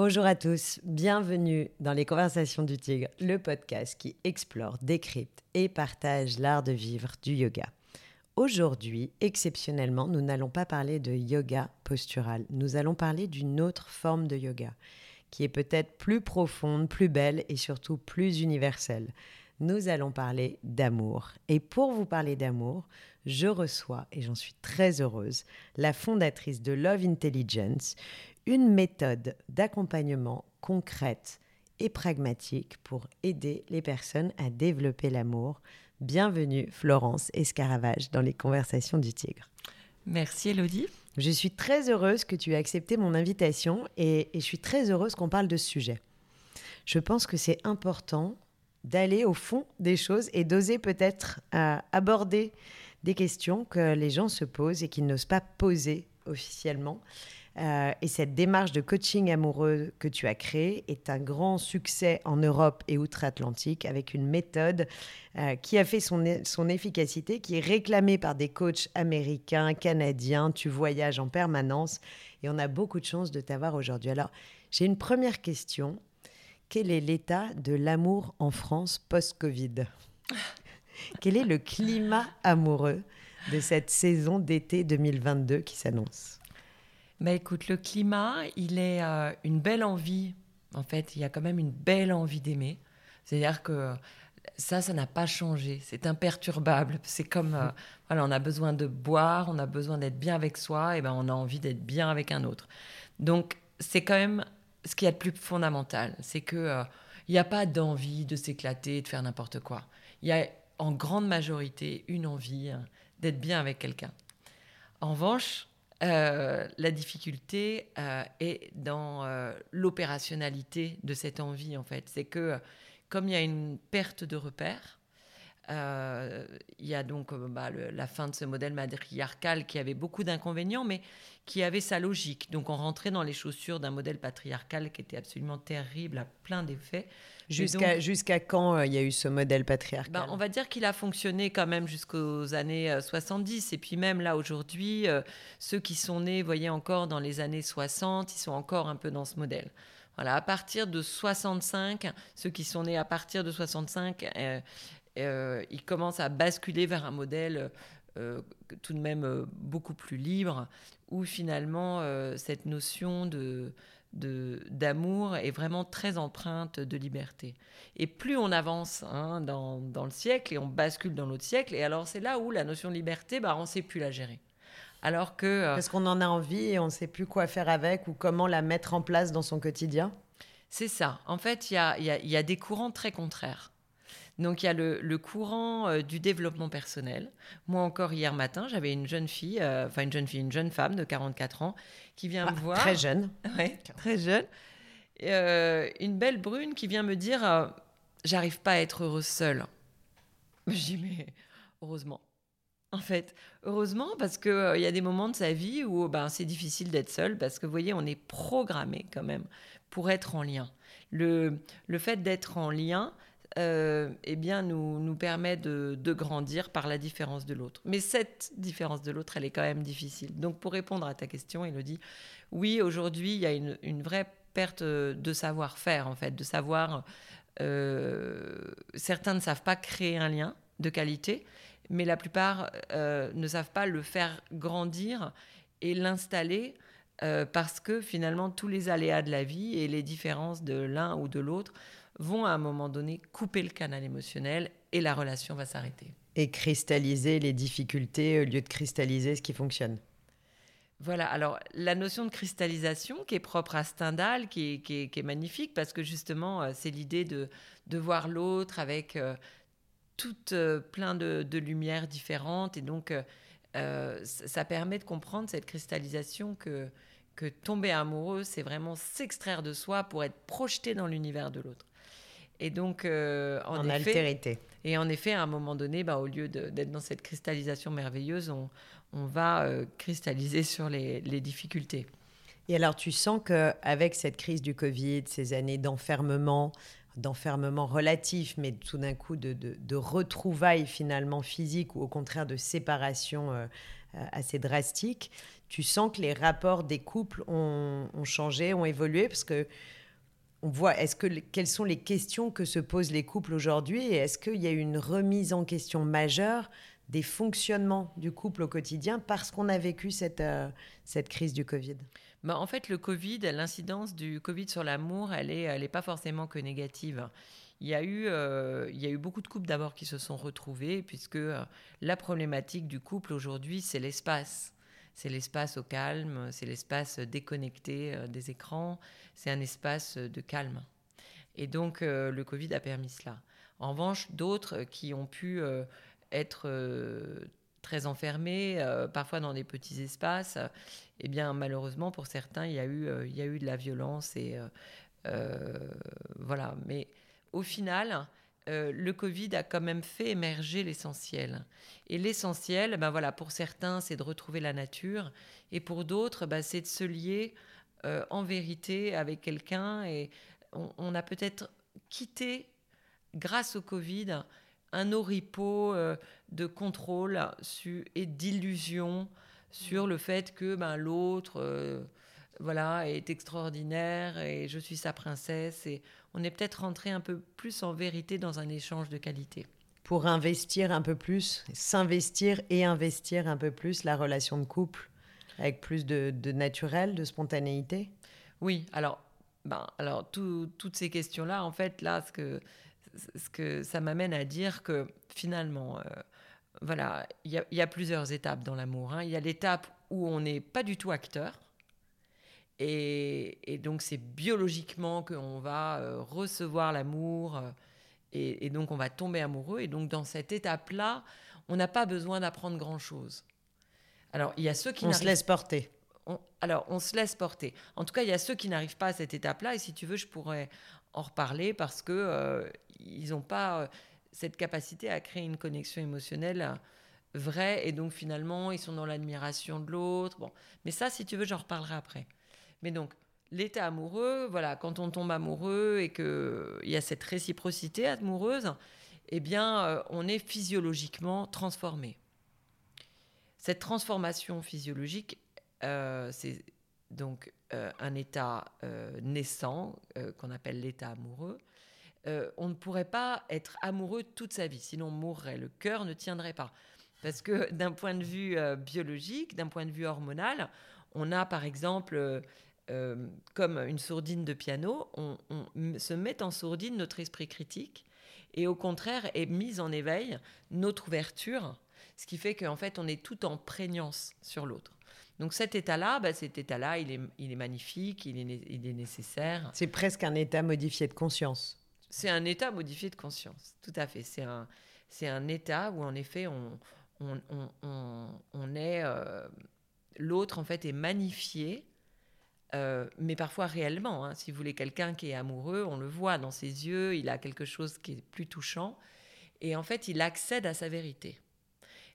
Bonjour à tous, bienvenue dans les Conversations du Tigre, le podcast qui explore, décrypte et partage l'art de vivre du yoga. Aujourd'hui, exceptionnellement, nous n'allons pas parler de yoga postural, nous allons parler d'une autre forme de yoga, qui est peut-être plus profonde, plus belle et surtout plus universelle. Nous allons parler d'amour. Et pour vous parler d'amour, je reçois, et j'en suis très heureuse, la fondatrice de Love Intelligence, une méthode d'accompagnement concrète et pragmatique pour aider les personnes à développer l'amour Bienvenue Florence Escaravage dans les Conversations du Tigre. Merci Elodie. Je suis très heureuse que tu aies accepté mon invitation et, je suis très heureuse qu'on parle de ce sujet. Je pense que c'est important d'aller au fond des choses et d'oser peut-être euh, aborder des questions que les gens se posent et qu'ils n'osent pas poser officiellement. Euh, et cette démarche de coaching amoureux que tu as créée est un grand succès en Europe et outre-Atlantique avec une méthode euh, qui a fait son, son efficacité, qui est réclamée par des coachs américains, canadiens. Tu voyages en permanence et on a beaucoup de chance de t'avoir aujourd'hui. Alors, j'ai une première question. Quel est l'état de l'amour en France post-Covid? Quel est le climat amoureux de cette saison d'été 2022 qui s'annonce? Bah écoute, le climat, il est euh, une belle envie. En fait, il y a quand même une belle envie d'aimer. C'est-à-dire que ça, ça n'a pas changé. C'est imperturbable. C'est comme, euh, voilà, on a besoin de boire, on a besoin d'être bien avec soi, et ben on a envie d'être bien avec un autre. Donc, c'est quand même ce qu'il y a de plus fondamental. C'est que euh, il n'y a pas d'envie de s'éclater, de faire n'importe quoi. Il y a en grande majorité une envie d'être bien avec quelqu'un. En revanche, euh, la difficulté euh, est dans euh, l'opérationnalité de cette envie, en fait. C'est que, comme il y a une perte de repères, il y a donc bah, la fin de ce modèle matriarcal qui avait beaucoup d'inconvénients, mais qui avait sa logique. Donc on rentrait dans les chaussures d'un modèle patriarcal qui était absolument terrible à plein d'effets. Jusqu'à jusqu'à quand euh, il y a eu ce modèle patriarcal ben, On va dire qu'il a fonctionné quand même jusqu'aux années 70. Euh, Et puis même là, aujourd'hui, euh, ceux qui sont nés, voyez encore dans les années 60, ils sont encore un peu dans ce modèle. Voilà, à partir de 65, ceux qui sont nés à partir de 65, ils commencent à basculer vers un modèle tout de même beaucoup plus libre, où finalement cette notion de d'amour est vraiment très empreinte de liberté. Et plus on avance hein, dans, le siècle et on bascule dans l'autre siècle, et alors c'est là où la notion de liberté, bah, on ne sait plus la gérer. Alors que... Euh, Parce qu'on en a envie et on ne sait plus quoi faire avec ou comment la mettre en place dans son quotidien C'est ça. En fait, il y a des courants très contraires. Donc il y a le, courant euh, du développement personnel. Moi encore hier matin, j'avais une jeune fille, euh, enfin une jeune fille, une jeune femme de 44 ans qui vient me ah, voir. Très jeune. Ouais, très jeune. Euh, une belle brune qui vient me dire J'arrive pas à être heureuse seule. Je dis Mais heureusement. En fait, heureusement parce qu'il il y a des moments de sa vie où ben, c'est difficile d'être seule parce que vous voyez, on est programmé quand même pour être en lien. Le, le fait d'être en lien, euh, eh bien, nous, nous permet de, grandir par la différence de l'autre. Mais cette différence de l'autre, elle est quand même difficile. Donc, pour répondre à ta question, Elodie, oui, aujourd'hui, il y a une, vraie perte de savoir-faire, en fait, de savoir. Euh, certains ne savent pas créer un lien de qualité, mais la plupart euh, ne savent pas le faire grandir et l'installer parce que finalement tous les aléas de la vie et les différences de l'un ou de l'autre vont à un moment donné couper le canal émotionnel et la relation va s'arrêter. Et cristalliser les difficultés au lieu de cristalliser ce qui fonctionne. Voilà, alors la notion de cristallisation qui est propre à Stendhal, qui est, magnifique parce que justement euh, c'est l'idée de, de voir l'autre avec euh, toute euh, plein de, de, lumières différentes et donc ça permet de comprendre cette cristallisation que, que tomber amoureux, c'est vraiment s'extraire de soi pour être projeté dans l'univers de l'autre. Et donc, euh, en, altérité. Et en effet, à un moment donné, bah, au lieu d'être dans cette cristallisation merveilleuse, on, on va euh, cristalliser sur les, les, difficultés. Et alors, tu sens qu'avec cette crise du Covid, ces années d'enfermement, d'enfermement relatif, mais tout d'un coup de, de, retrouvailles finalement physiques ou au contraire de séparation euh, assez drastique, tu sens que les rapports des couples ont, ont changé, ont évolué? Parce que on voit, est-ce que, quelles sont les questions que se posent les couples aujourd'hui et est-ce qu'il y a une remise en question majeure des fonctionnements du couple au quotidien parce qu'on a vécu cette, euh, cette crise du Covid? Bah, En fait, le Covid, l'incidence du Covid sur l'amour, elle n'est elle pas forcément que négative. Il y, a eu, euh, il y a eu beaucoup de couples d'abord qui se sont retrouvés, puisque euh, la problématique du couple aujourd'hui, c'est l'espace. C'est l'espace au calme, c'est l'espace déconnecté des écrans, c'est un espace de calme. Et donc, le Covid a permis cela. En revanche, d'autres qui ont pu être euh, très enfermés, euh, parfois dans des petits espaces, eh bien malheureusement pour certains, il y a eu, euh, il y a eu de la violence et voilà. Mais au final, le Covid a quand même fait émerger l'essentiel. Et l'essentiel, ben voilà, pour certains, c'est de retrouver la nature, et pour d'autres, ben, c'est de se lier en vérité avec quelqu'un. Et on, a peut-être quitté, grâce au Covid, un oripeau euh, de contrôle et d'illusion sur le fait que ben, l'autre euh, voilà, est extraordinaire et je suis sa princesse. Et on est peut-être rentré un peu plus en vérité dans un échange de qualité. Pour investir un peu plus, s'investir et investir un peu plus la relation de couple avec plus de, naturel, de spontanéité? Oui, alors, ben, alors toutes ces questions-là, en fait, là, ce que ce que ça m'amène à dire que finalement, euh, voilà, il y, a plusieurs étapes dans l'amour. Hein. Il y a l'étape où on n'est pas du tout acteur. Et, donc c'est biologiquement qu'on va euh, recevoir l'amour euh, et, donc on va tomber amoureux. Et donc dans cette étape-là, on n'a pas besoin d'apprendre grand-chose. Alors il y a ceux qui... On se laisse porter. alors on se laisse porter. En tout cas, il y a ceux qui n'arrivent pas à cette étape-là. Et si tu veux, je pourrais en reparler parce que ils n'ont pas euh, cette capacité à créer une connexion émotionnelle vraie et donc finalement ils sont dans l'admiration de l'autre. Bon, mais ça, si tu veux, j'en reparlerai après. Mais donc l'état amoureux, voilà, quand on tombe amoureux et que il y a cette réciprocité amoureuse, eh bien, euh, on est physiologiquement transformé. Cette transformation physiologique, euh, c'est donc un état naissant qu'on appelle l'état amoureux. Euh, on ne pourrait pas être amoureux toute sa vie, sinon on mourrait, le cœur ne tiendrait pas. Parce que d'un point de vue euh, biologique, d'un point de vue hormonal, on a par exemple, euh, comme une sourdine de piano, on, se met en sourdine notre esprit critique et au contraire est mise en éveil notre ouverture, ce qui fait qu'en fait on est tout en prégnance sur l'autre. Donc cet état-là, bah, cet état-là, il est, magnifique, il est nécessaire. C'est presque un état modifié de conscience. C'est un état modifié de conscience, tout à fait. C'est un, c'est un état où, en effet, on, on, on, on est. Euh, l'autre, en fait, est magnifié, euh, mais parfois réellement. Hein. Si vous voulez, quelqu'un qui est amoureux, on le voit dans ses yeux, il a quelque chose qui est plus touchant. Et en fait, il accède à sa vérité.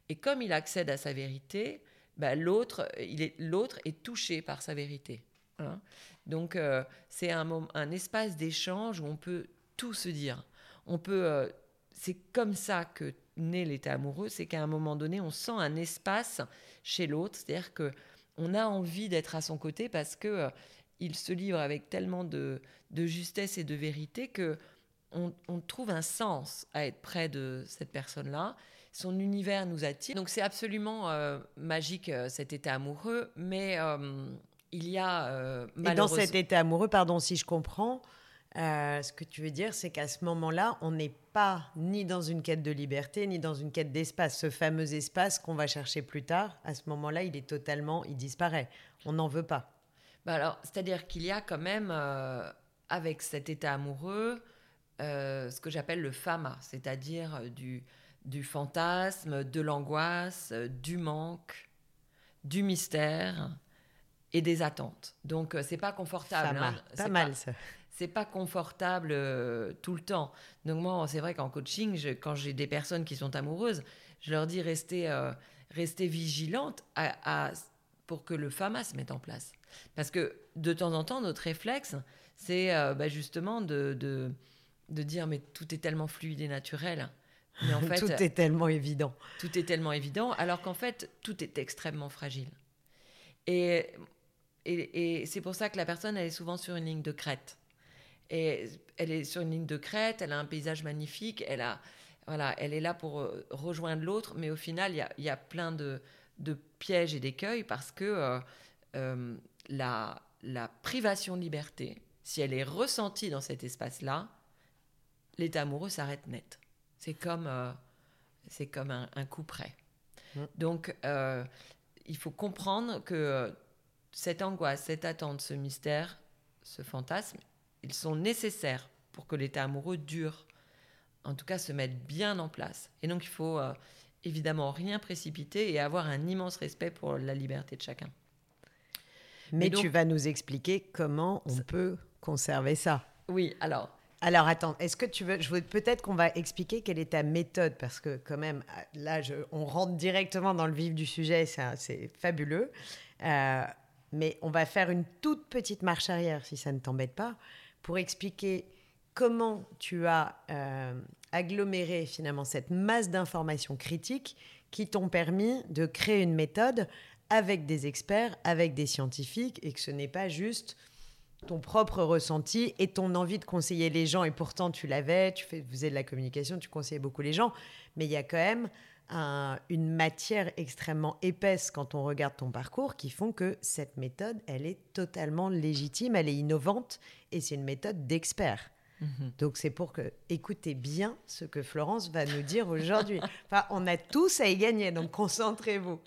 Et comme il accède à sa vérité, bah, l'autre, est, l'autre est touché par sa vérité. Hein. Donc, euh, c'est un, un espace d'échange où on peut tout se dire. On peut, euh, c'est comme ça que naît l'état amoureux, c'est qu'à un moment donné, on sent un espace chez l'autre, c'est-à-dire que on a envie d'être à son côté parce que euh, il se livre avec tellement de, justesse et de vérité que on, trouve un sens à être près de cette personne-là. Son univers nous attire. Donc c'est absolument euh, magique cet état amoureux, mais il y a Et dans cet état amoureux, pardon si je comprends, euh, ce que tu veux dire, c'est qu'à ce moment-là, on n'est pas ni dans une quête de liberté, ni dans une quête d'espace. Ce fameux espace qu'on va chercher plus tard, à ce moment-là, il est totalement, il disparaît. On n'en veut pas. Bah alors, c'est-à-dire qu'il y a quand même, euh, avec cet état amoureux, euh, ce que j'appelle le fama, c'est-à-dire du, du fantasme, de l'angoisse, du manque, du mystère et des attentes. Donc, c'est pas confortable. Hein. pas mal ça c'est pas confortable euh, tout le temps. Donc moi, c'est vrai qu'en coaching, quand j'ai des personnes qui sont amoureuses, je leur dis restez, euh, restez à, pour que le FAMA se mette en place. Parce que de temps en temps, notre réflexe, c'est euh, bah, justement de, de, de, dire mais tout est tellement fluide et naturel. Mais en fait, tout est tellement évident. Tout est tellement évident, alors qu'en fait, tout est extrêmement fragile. Et, et, c'est pour ça que la personne, elle est souvent sur une ligne de crête. Et elle est sur une ligne de crête, elle a un paysage magnifique, elle, a, voilà, elle est là pour euh, rejoindre l'autre, mais au final, il y a, y a, plein de, de pièges et d'écueils parce que euh, euh, la, la privation de liberté, si elle est ressentie dans cet espace-là, l'état amoureux s'arrête net. C'est comme, c'est comme un, un, coup près. Donc, il faut comprendre que cette angoisse, cette attente, ce mystère, ce fantasme, ils sont nécessaires pour que l'état amoureux dure, en tout cas se mette bien en place. Et donc il faut euh, évidemment rien précipiter et avoir un immense respect pour la liberté de chacun. Mais tu vas nous expliquer comment on peut conserver ça. Oui, alors. Alors attends, est-ce que tu veux, je veux peut-être qu'on va expliquer quelle est ta méthode parce que quand même là, on rentre directement dans le vif du sujet, c'est fabuleux. Euh, mais on va faire une toute petite marche arrière si ça ne t'embête pas pour expliquer comment tu as euh, aggloméré finalement cette masse d'informations critiques qui t'ont permis de créer une méthode avec des experts, avec des scientifiques, et que ce n'est pas juste ton propre ressenti et ton envie de conseiller les gens. Et pourtant, tu l'avais, tu faisais de la communication, tu conseillais beaucoup les gens, mais il y a quand même une matière extrêmement épaisse quand on regarde ton parcours qui font que cette méthode, elle est totalement légitime, elle est innovante et c'est une méthode d'expert. Mhm. Donc c'est pour que écoutez bien ce que Florence va nous dire aujourd'hui. enfin, on a tous à y gagner, donc concentrez-vous.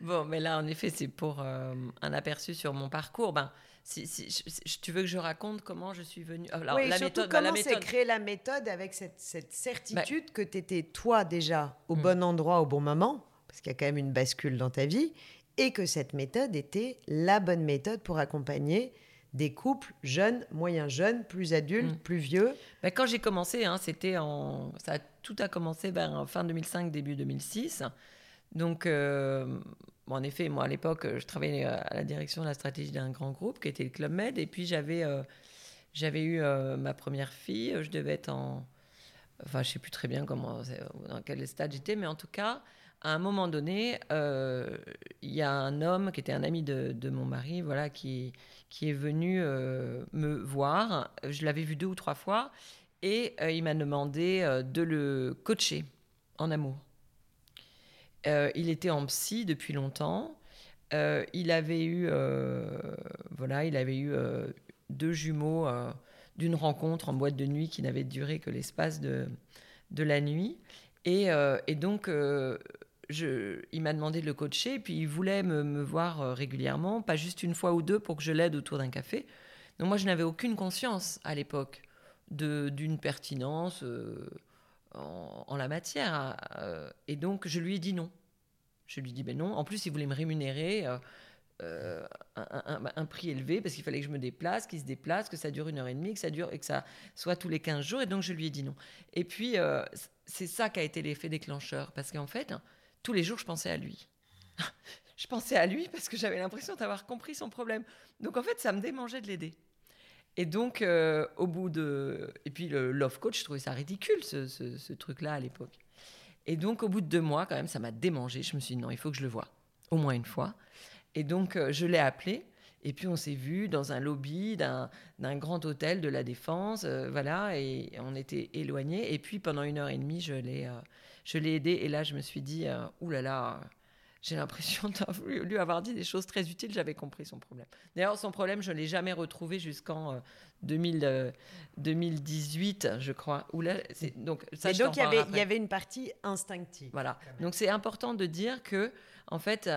Bon, mais là, en effet, c'est pour euh, un aperçu sur mon parcours. Ben, si, tu veux que je raconte comment je suis venue? Alors, oui, la méthode, bah, comment c'est créer la méthode avec cette, certitude bah que tu étais toi déjà au mm. bon endroit au bon moment, parce qu'il y a quand même une bascule dans ta vie, et que cette méthode était la bonne méthode pour accompagner des couples jeunes, moyens jeunes, plus adultes, mm. plus vieux. Bah, quand j'ai commencé, hein, c'était en, ça a, tout a commencé vers fin 2005, début 2006. Donc, euh, en effet, moi à l'époque, je travaillais euh, à la direction de la stratégie d'un grand groupe qui était le Club Med. Et puis j'avais euh, eu ma première fille. Je devais être en. Enfin, je ne sais plus très bien comment, dans quel stade j'étais, mais en tout cas, à un moment donné, il y a un homme qui était un ami de, de mon mari, voilà, qui, qui est venu me voir. Je l'avais vu deux ou trois fois. Et il m'a demandé de le coacher en amour. Euh, il était en psy depuis longtemps. Euh, il avait eu, euh, voilà, il avait eu deux jumeaux d'une rencontre en boîte de nuit qui n'avait duré que l'espace de, de la nuit. Et, donc, je, il m'a demandé de le coacher, et puis il voulait me, me, voir régulièrement, pas juste une fois ou deux pour que je l'aide autour d'un café. Donc moi, je n'avais aucune conscience à l'époque d'une pertinence en, la matière. Et donc, je lui ai dit non. Je lui dit ben non. En plus, il voulait me rémunérer euh, euh, un, prix élevé parce qu'il fallait que je me déplace, qu'il se déplace, que ça dure une heure et demie, que ça dure et que ça soit tous les 15 jours. Et donc, je lui ai dit non. Et puis, c'est ça qui a été l'effet déclencheur. Parce qu'en fait, tous les jours, je pensais à lui. je pensais à lui parce que j'avais l'impression d'avoir compris son problème. Donc, en fait, ça me démangeait de l'aider. Et donc, euh, au bout de. Et puis, le love coach, je trouvais ça ridicule, ce, truc-là, à l'époque. Et donc, au bout de deux mois, quand même, ça m'a démangé. Je me suis dit, non, il faut que je le voie, au moins une fois. Et donc, euh, je l'ai appelé. Et puis, on s'est vu dans un lobby d'un grand hôtel de la Défense. Euh, voilà, et on était éloignés. Et puis, pendant une heure et demie, je l'ai aidé. Et là, je me suis dit, oulala. J'ai l'impression de lui avoir dit des choses très utiles, j'avais compris son problème. D'ailleurs, son problème, je ne l'ai jamais retrouvé jusqu'en 2018, euh, euh, je crois. Où là, donc, ça, donc il y, avait, il y avait une partie instinctive. Voilà. Donc c'est important de dire que, en fait,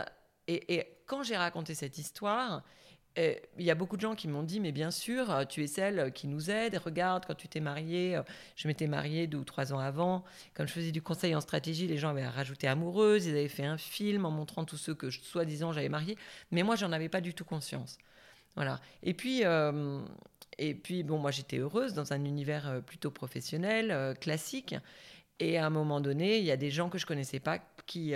et, et quand j'ai raconté cette histoire, il y a beaucoup de gens qui m'ont dit, mais bien sûr, euh, tu es celle qui nous aide. Regarde, quand tu t'es mariée, euh, je m'étais mariée deux ou trois ans avant. Quand je faisais du conseil en stratégie, les gens avaient rajouté amoureuse. Ils avaient fait un film en montrant tous ceux que, soi-disant, j'avais mariés. Mais moi, j'en avais pas du tout conscience. Voilà. Et puis, euh, et puis bon, moi, j'étais heureuse dans un univers plutôt professionnel, classique. Et à un moment donné, il y a des gens que je connaissais pas qui,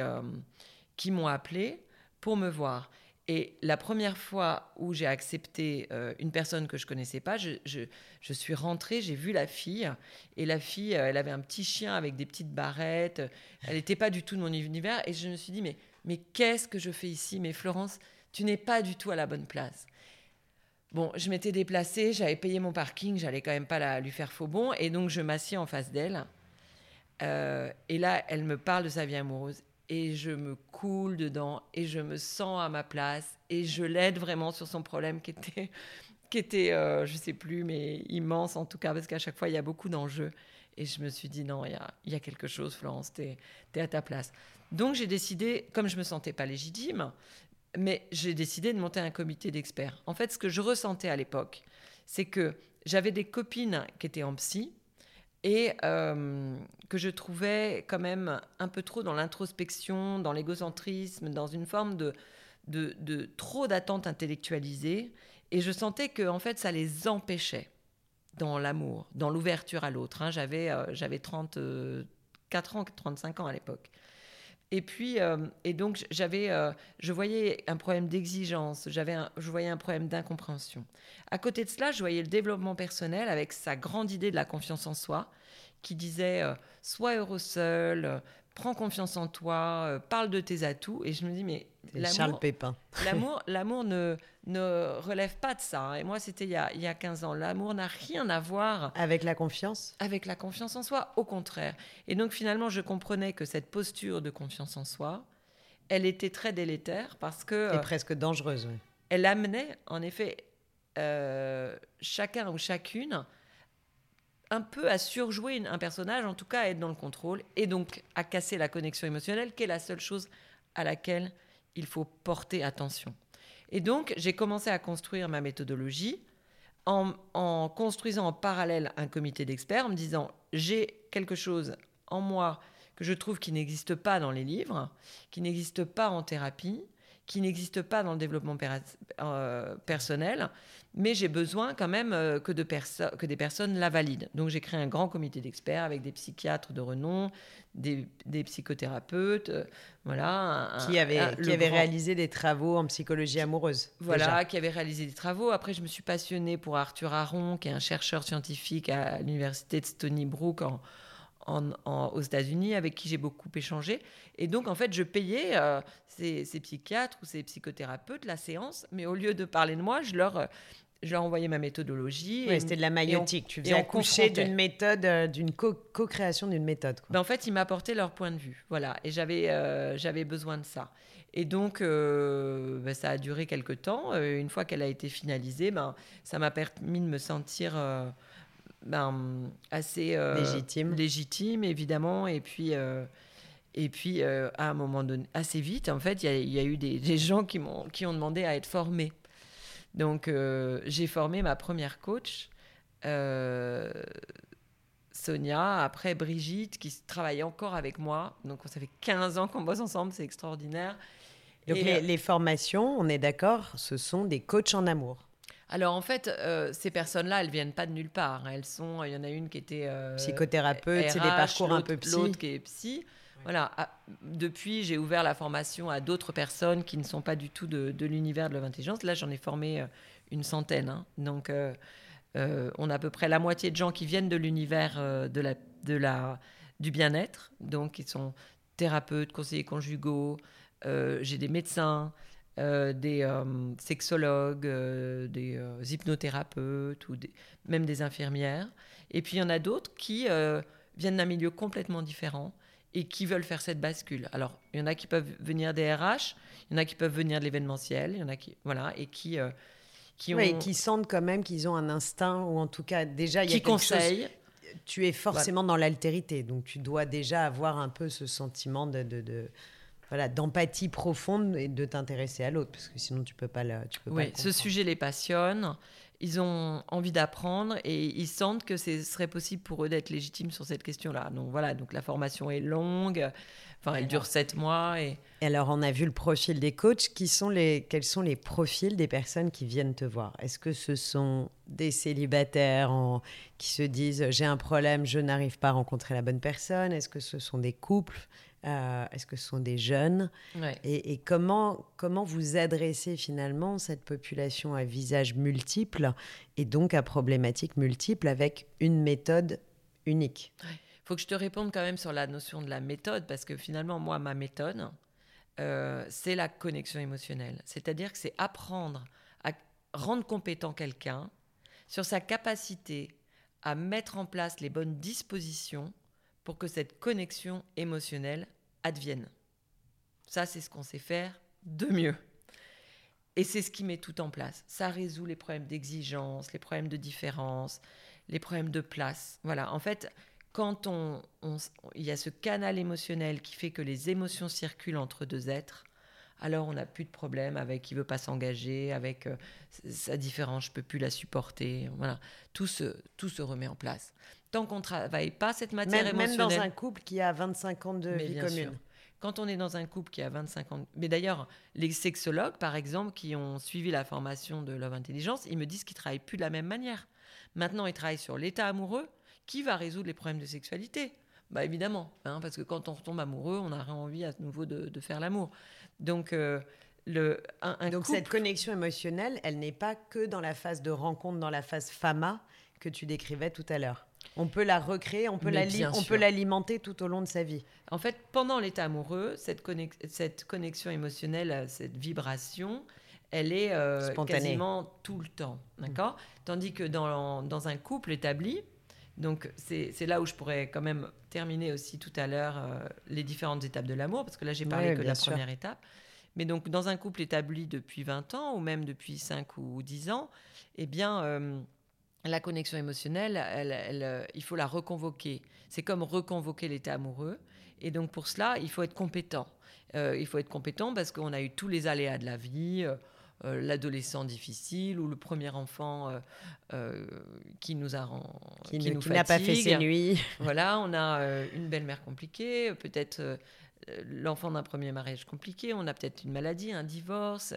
qui m'ont appelé pour me voir. Et la première fois où j'ai accepté euh, une personne que je connaissais pas, je, suis rentrée, j'ai vu la fille. Et la fille, euh, elle avait un petit chien avec des petites barrettes. Elle n'était pas du tout de mon univers. Et je me suis dit, mais, mais qu'est-ce que je fais ici? Mais Florence, tu n'es pas du tout à la bonne place. Bon, je m'étais déplacée, j'avais payé mon parking, j'allais quand même pas la, lui faire faux bon, et donc je m'assieds en face d'elle. Euh, et là, elle me parle de sa vie amoureuse, et je me coule dedans, et je me sens à ma place, et je l'aide vraiment sur son problème qui était, qui était, euh, je sais plus, mais immense en tout cas, parce qu'à chaque fois il y a beaucoup d'enjeux. Et je me suis dit non, il y a, quelque chose, Florence, tu es, es, à ta place. Donc j'ai décidé, comme je me sentais pas légitime, mais j'ai décidé de monter un comité d'experts. En fait, ce que je ressentais à l'époque, c'est que j'avais des copines qui étaient en psy et euh, que je trouvais quand même un peu trop dans l'introspection, dans l'égocentrisme, dans une forme de, de, de trop d'attentes intellectualisées. Et je sentais que en fait, ça les empêchait dans l'amour, dans l'ouverture à l'autre. Hein. J'avais, euh, j'avais 34 ans, 35 ans à l'époque. Et puis, euh, et donc, j'avais, euh, je voyais un problème d'exigence, j'avais je voyais un problème d'incompréhension. À côté de cela, je voyais le développement personnel avec sa grande idée de la confiance en soi, qui disait sois heureux seul, prends confiance en toi, parle de tes atouts. Et je me dis, mais Charles Pépin. L'amour, l'amour ne, ne relève pas de ça. Hein. Et moi, c'était il, il, y a 15 ans. L'amour n'a rien à voir. Avec la confiance? Avec la confiance en soi, au contraire. Et donc, finalement, je comprenais que cette posture de confiance en soi, elle était très délétère parce que. Et presque dangereuse, oui. Elle amenait, en effet, euh, chacun ou chacune un peu à surjouer un personnage, en tout cas à être dans le contrôle, et donc à casser la connexion émotionnelle, qui est la seule chose à laquelle il faut porter attention. Et donc, j'ai commencé à construire ma méthodologie en, construisant en parallèle un comité d'experts, en me disant, j'ai quelque chose en moi que je trouve qui n'existe pas dans les livres, qui n'existe pas en thérapie, qui n'existe pas dans le développement euh, personnel, mais j'ai besoin quand même euh, que, de que des personnes la valident. Donc j'ai créé un grand comité d'experts avec des psychiatres de renom, des, psychothérapeutes, euh, voilà. qui avaient, qui avait réalisé des travaux en psychologie amoureuse. Voilà, qui avait réalisé des travaux. Après, je me suis passionnée pour Arthur Aron, qui est un chercheur scientifique à l'université de Stony Brook en, aux États-Unis, avec qui j'ai beaucoup échangé. Et donc, en fait, je payais euh, ces, psychiatres ou ces psychothérapeutes la séance, mais au lieu de parler de moi, je leur, je leur envoyais ma méthodologie. c'était de la maïotique. Tu faisais accoucher d'une méthode, euh, d'une co-création d'une méthode. Ben, en fait, ils m'apportaient leur point de vue. Voilà. Et j'avais, euh, j'avais besoin de ça. Et donc, ben, ça a duré quelques temps. une fois qu'elle a été finalisée, ben, ça m'a permis de me sentir ben, assez euh, légitime. légitime, évidemment. Et puis, euh, et puis euh, à un moment donné, assez vite, en fait, il y, a eu des, gens qui, m'ont, qui ont demandé à être formés. Donc, j'ai formé ma première coach. Sonia, après Brigitte, qui travaille encore avec moi. Donc, ça fait 15 ans qu'on bosse ensemble, c'est extraordinaire. Donc, les, les, formations, on est d'accord, ce sont des coachs en amour. Alors en fait, euh, ces personnes-là, elles viennent pas de nulle part. Elles sont, il y en a une qui était euh, psychothérapeute, c'est des parcours un peu psy. L'autre qui est psy. Voilà. Ah, depuis, j'ai ouvert la formation à d'autres personnes qui ne sont pas du tout de, l'univers de l'intelligence. Là, j'en ai formé euh, une centaine. Hein. Donc, on a à peu près la moitié de gens qui viennent de l'univers de la, de la, du bien-être. Donc, ils sont thérapeutes, conseillers conjugaux. j'ai des médecins. Euh, des euh, sexologues, euh, des hypnothérapeutes ou même des infirmières. Et puis il y en a d'autres qui viennent d'un milieu complètement différent et qui veulent faire cette bascule. Alors il y en a qui peuvent venir des RH, il y en a qui peuvent venir de l'événementiel, il y en a qui voilà et qui qui ont... qui sentent quand même qu'ils ont un instinct ou en tout cas déjà il y a qui conseillent. Tu es forcément dans l'altérité, donc tu dois déjà avoir un peu ce sentiment de, de voilà, d'empathie profonde et de t'intéresser à l'autre, parce que sinon tu peux pas le, tu peux oui, ce sujet les passionne. Ils ont envie d'apprendre et ils sentent que ce serait possible pour eux d'être légitimes sur cette question-là. Donc voilà, donc la formation est longue, enfin elle dure sept mois. Et... et... alors on a vu le profil des coachs. Qui sont les, quels sont les profils des personnes qui viennent te voir? Est-ce que ce sont des célibataires en, qui se disent j'ai un problème, je n'arrive pas à rencontrer la bonne personne? Est-ce que ce sont des couples? Euh, est-ce que ce sont des jeunes et, comment, comment vous adressez finalement cette population à visage multiple et donc à problématiques multiples avec une méthode unique? Il faut que je te réponde quand même sur la notion de la méthode parce que finalement, moi, ma méthode, euh, c'est la connexion émotionnelle. C'est-à-dire que c'est apprendre à rendre compétent quelqu'un sur sa capacité à mettre en place les bonnes dispositions pour que cette connexion émotionnelle advienne. Ça, c'est ce qu'on sait faire de mieux. Et c'est ce qui met tout en place. Ça résout les problèmes d'exigence, les problèmes de différence, les problèmes de place. Voilà, en fait, quand on, il y a ce canal émotionnel qui fait que les émotions circulent entre deux êtres, alors on n'a plus de problème avec qui veut pas s'engager, avec euh, sa différence, je peux plus la supporter. Voilà, tout se, tout se remet en place. Tant qu'on travaille pas cette matière émotionnelle. Même dans un couple qui a 25 ans de vie commune. Quand on est dans un couple qui a 25 ans, mais d'ailleurs, les sexologues, par exemple, qui ont suivi la formation de Love Intelligence, ils me disent qu'ils travaillent plus de la même manière. Maintenant, ils travaillent sur l'état amoureux, qui va résoudre les problèmes de sexualité? Bah évidemment, hein, parce que quand on retombe amoureux, on a envie à nouveau de, faire l'amour. Donc, euh, le, un, Donc cette connexion émotionnelle, elle n'est pas que dans la phase de rencontre, dans la phase fama que tu décrivais tout à l'heure. On peut la recréer, on peut, l'alimenter tout au long de sa vie. En fait, pendant l'état amoureux, cette, cette, connexion émotionnelle, cette vibration, elle est euh, quasiment tout le temps. D'accord? Tandis que dans, dans un couple établi, donc c'est là où je pourrais quand même terminer aussi tout à l'heure euh, les différentes étapes de l'amour, parce que là j'ai parlé que de la première étape. Mais donc dans un couple établi depuis 20 ans, ou même depuis 5 ou 10 ans, eh bien euh, la connexion émotionnelle, euh, il faut la reconvoquer. C'est comme reconvoquer l'état amoureux. Et donc pour cela, il faut être compétent. il faut être compétent parce qu'on a eu tous les aléas de la vie. Euh, l'adolescent difficile ou le premier enfant euh, euh, qui nous a qui, qui, n'a pas fait ses nuits. Voilà, on a une belle-mère compliquée, peut-être l'enfant d'un premier mariage compliqué, on a peut-être une maladie, un divorce,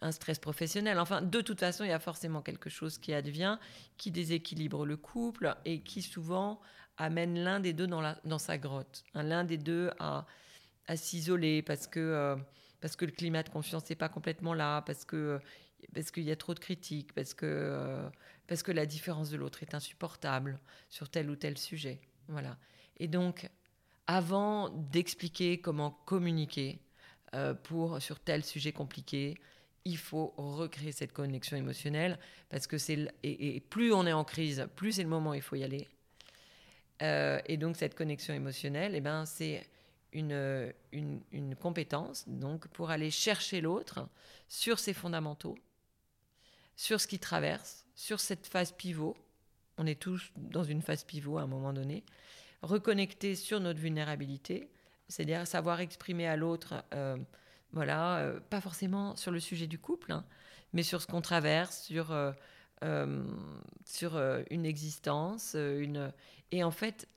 un stress professionnel. Enfin, de toute façon, il y a forcément quelque chose qui advient, qui déséquilibre le couple et qui souvent amène l'un des deux dans, la, dans sa grotte, l'un des deux à, à s'isoler parce que parce que le climat de confiance n'est pas complètement là, parce que parce qu'il y a trop de critiques, parce que euh, parce que la différence de l'autre est insupportable sur tel ou tel sujet. Voilà. Et donc, avant d'expliquer comment communiquer euh, pour sur tel sujet compliqué, il faut recréer cette connexion émotionnelle parce que c'est et, plus on est en crise, plus c'est le moment où il faut y aller. Euh, et donc cette connexion émotionnelle, eh ben c'est une, une, compétence donc pour aller chercher l'autre sur ses fondamentaux, sur ce qu'il traverse, sur cette phase pivot. On est tous dans une phase pivot à un moment donné. Reconnecter sur notre vulnérabilité, c'est-à-dire savoir exprimer à l'autre, euh, voilà, euh, pas forcément sur le sujet du couple, hein, mais sur ce qu'on traverse, sur, euh, sur une existence, une... et en fait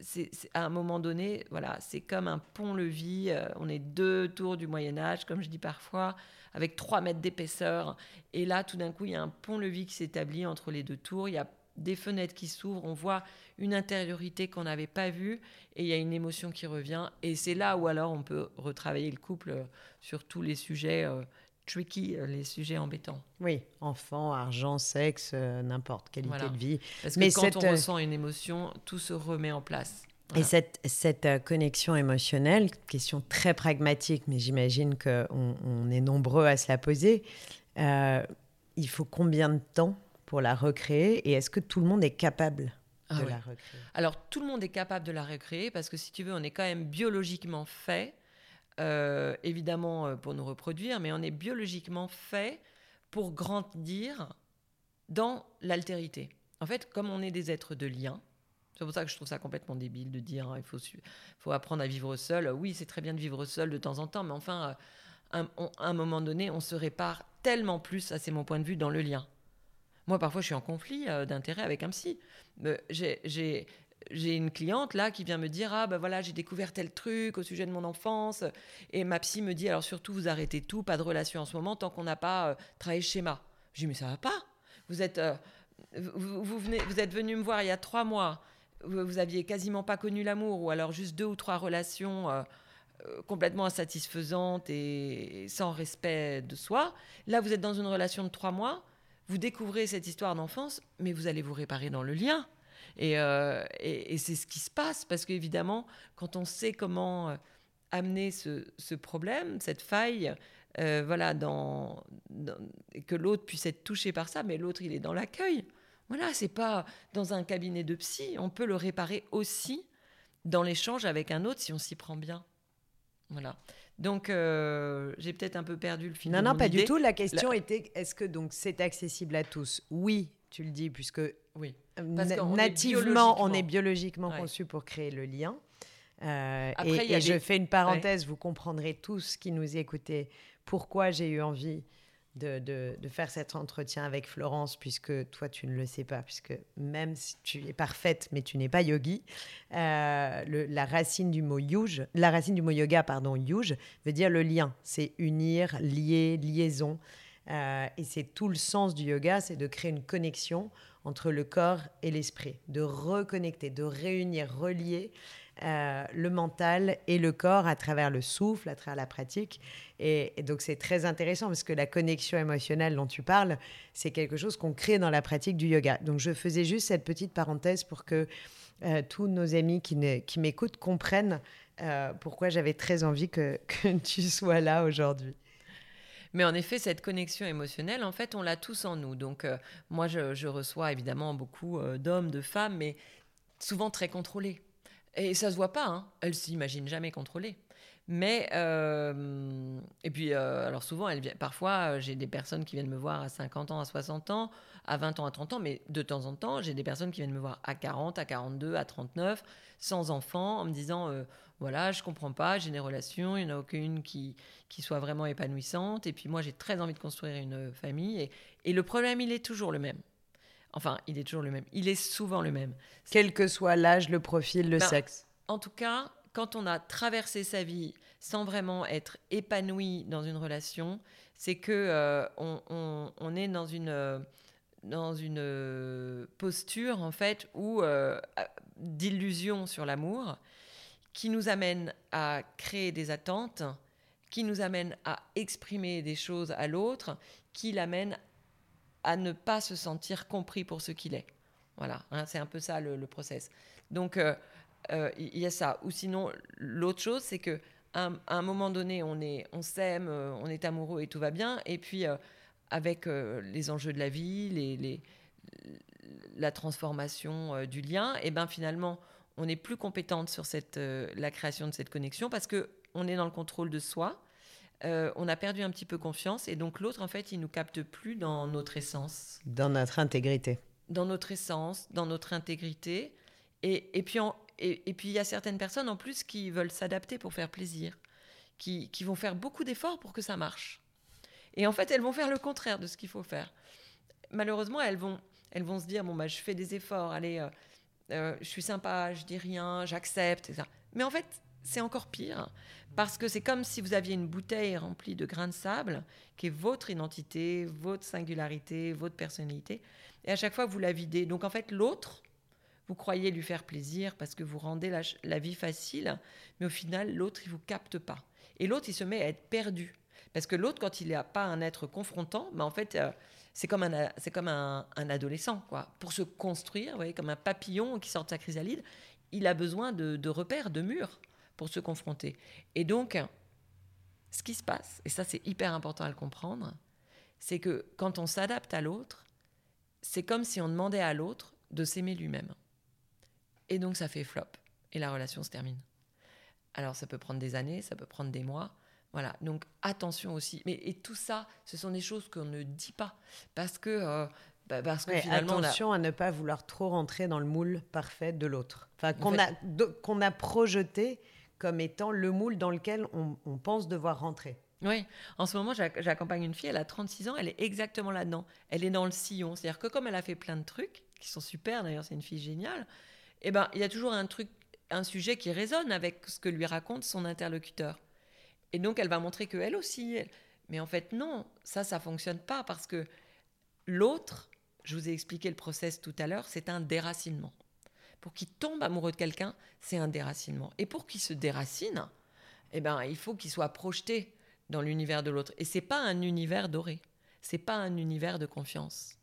c'est à un moment donné, voilà, c'est comme un pont-levis. On est deux tours du Moyen Âge, comme je dis parfois, avec trois mètres d'épaisseur. Et là, tout d'un coup, il y a un pont-levis qui s'établit entre les deux tours. Il y a des fenêtres qui s'ouvrent. On voit une intériorité qu'on n'avait pas vue, et il y a une émotion qui revient. Et c'est là où alors on peut retravailler le couple sur tous les sujets. Euh, tricky, euh, les sujets embêtants. Oui, enfant, argent, sexe, euh, n'importe, qualité de vie. Parce que Mais quand on euh, ressent une émotion, tout se remet en place. Et cette, cette connexion émotionnelle, question très pragmatique, mais j'imagine qu'on on est nombreux à se la poser, il faut combien de temps pour la recréer et est-ce que tout le monde est capable ah de la recréer Alors, tout le monde est capable de la recréer parce que si tu veux, on est quand même biologiquement fait euh, évidemment euh, pour nous reproduire, mais on est biologiquement fait pour grandir dans l'altérité. En fait, comme on est des êtres de lien, c'est pour ça que je trouve ça complètement débile de dire hein, il faut, faut apprendre à vivre seul. Oui, c'est très bien de vivre seul de temps en temps, mais enfin, euh, à un moment donné, on se répare tellement plus, ça c'est mon point de vue, dans le lien. Moi, parfois, je suis en conflit d'intérêt avec un psy. J'ai j'ai une cliente là qui vient me dire ah ben voilà j'ai découvert tel truc au sujet de mon enfance. Et ma psy me dit alors surtout vous arrêtez tout pas de relation en ce moment tant qu'on n'a pas euh, travaillé le schéma. Je dis mais ça va pas. Vous êtes euh, vous, vous êtes venu me voir il y a trois mois. Vous, vous aviez quasiment pas connu l'amour ou alors juste deux ou trois relations euh, complètement insatisfaisantes et sans respect de soi. Là vous êtes dans une relation de trois mois vous découvrez cette histoire d'enfance mais vous allez vous réparer dans le lien euh, et, et, c'est ce qui se passe, parce qu'évidemment, quand on sait comment euh, amener ce, problème, cette faille, euh, voilà, que l'autre puisse être touché par ça, mais l'autre, il est dans l'accueil. Voilà, c'est pas dans un cabinet de psy. On peut le réparer aussi dans l'échange avec un autre si on s'y prend bien. Voilà. Donc, euh, j'ai peut-être un peu perdu le fil. Non, non, pas du tout. La question était est-ce que donc c'est accessible à tous? Oui, tu le dis, puisque oui. nativement, on est biologiquement conçu pour créer le lien. Euh, et, je fais une parenthèse, vous comprendrez tous qui nous écoutez pourquoi j'ai eu envie de, de, faire cet entretien avec Florence, puisque toi, tu ne le sais pas, puisque même si tu es parfaite, mais tu n'es pas yogi, euh, la racine du mot yuj, la racine du mot yoga, pardon, yuj, veut dire le lien. C'est unir, lier, liaison. Euh, et c'est tout le sens du yoga, c'est de créer une connexion entre le corps et l'esprit, de reconnecter, de réunir, relier euh, le mental et le corps à travers le souffle, à travers la pratique. Et, donc c'est très intéressant parce que la connexion émotionnelle dont tu parles, c'est quelque chose qu'on crée dans la pratique du yoga. Donc je faisais juste cette petite parenthèse pour que euh, tous nos amis qui, m'écoutent comprennent euh, pourquoi j'avais très envie que, que tu sois là aujourd'hui. Mais en effet, cette connexion émotionnelle, en fait, on l'a tous en nous. Donc, moi, je, je, reçois évidemment beaucoup d'hommes, de femmes, mais souvent très contrôlés. Et ça se voit pas, hein. elle s'imagine jamais contrôler. Mais, euh, et puis, euh, alors souvent, elle vient, parfois, euh, j'ai des personnes qui viennent me voir à 50 ans, à 60 ans, à 20 ans, à 30 ans, mais de temps en temps, j'ai des personnes qui viennent me voir à 40, à 42, à 39, sans enfants, en me disant, voilà, je comprends pas, j'ai des relations, il n'y en a aucune qui, qui soit vraiment épanouissante, et puis moi, j'ai très envie de construire une famille, et, et le problème, il est toujours le même. Enfin, il est toujours le même. Il est souvent le même. Quel que soit l'âge, le profil, le ben, sexe. En tout cas, quand on a traversé sa vie sans vraiment être épanoui dans une relation, c'est que euh, on, est dans une euh, dans une euh, posture en fait où d'illusion sur l'amour qui nous amène à créer des attentes, qui nous amène à exprimer des choses à l'autre, qui l'amène à ne pas se sentir compris pour ce qu'il est. Voilà, hein, c'est un peu ça le, process. Donc, euh, euh, il y a ça. Ou sinon, l'autre chose, c'est que à, un moment donné, on est, on s'aime, euh, on est amoureux et tout va bien. Et puis, avec les enjeux de la vie, la transformation du lien, et ben finalement, on est plus compétente sur cette, la création de cette connexion parce que on est dans le contrôle de soi euh, on a perdu un petit peu confiance et donc l'autre, en fait, il nous capte plus dans notre essence. Dans notre intégrité. Dans notre essence, dans notre intégrité. Et, puis, et, puis, il y a certaines personnes en plus qui veulent s'adapter pour faire plaisir, qui, vont faire beaucoup d'efforts pour que ça marche. Et en fait, elles vont faire le contraire de ce qu'il faut faire. Malheureusement, elles vont, elles vont se dire bon bah je fais des efforts, allez, euh, euh, je suis sympa, je dis rien, j'accepte, etc. Mais en fait, c'est encore pire, parce que c'est comme si vous aviez une bouteille remplie de grains de sable, qui est votre identité, votre singularité, votre personnalité, et à chaque fois vous la videz. Donc en fait, l'autre, vous croyez lui faire plaisir parce que vous rendez la, vie facile, mais au final, l'autre, il vous capte pas. Et l'autre, il se met à être perdu. Parce que l'autre, quand il n'a pas un être confrontant, bah en fait, euh, c'est comme, un, c'est comme un, adolescent. quoi. Pour se construire, vous voyez, comme un papillon qui sort de sa chrysalide, il a besoin de repères, de murs pour se confronter. Et donc, ce qui se passe, et ça c'est hyper important à le comprendre, c'est que quand on s'adapte à l'autre, c'est comme si on demandait à l'autre de s'aimer lui-même. Et donc ça fait flop, et la relation se termine. Alors ça peut prendre des années, ça peut prendre des mois. Voilà, donc attention aussi. Mais et tout ça, ce sont des choses qu'on ne dit pas parce que euh, bah, parce que finalement, attention à ne pas vouloir trop rentrer dans le moule parfait de l'autre. Enfin, qu'on a qu'on a projeté comme étant le moule dans lequel on, pense devoir rentrer. Oui, en ce moment, j'accompagne une fille, elle a 36 ans, elle est exactement là-dedans. Elle est dans le sillon. C'est-à-dire que comme elle a fait plein de trucs, qui sont super d'ailleurs, c'est une fille géniale, eh ben, il y a toujours un truc, un sujet qui résonne avec ce que lui raconte son interlocuteur. Et donc, elle va montrer que elle aussi. Mais en fait, non, ça, ça fonctionne pas parce que l'autre, je vous ai expliqué le process tout à l'heure, c'est un déracinement. Pour qu'il tombe amoureux de quelqu'un, c'est un déracinement. Et pour qu'il se déracine, eh ben, il faut qu'il soit projeté dans l'univers de l'autre. Et c'est pas un univers doré. C'est pas un univers de confiance.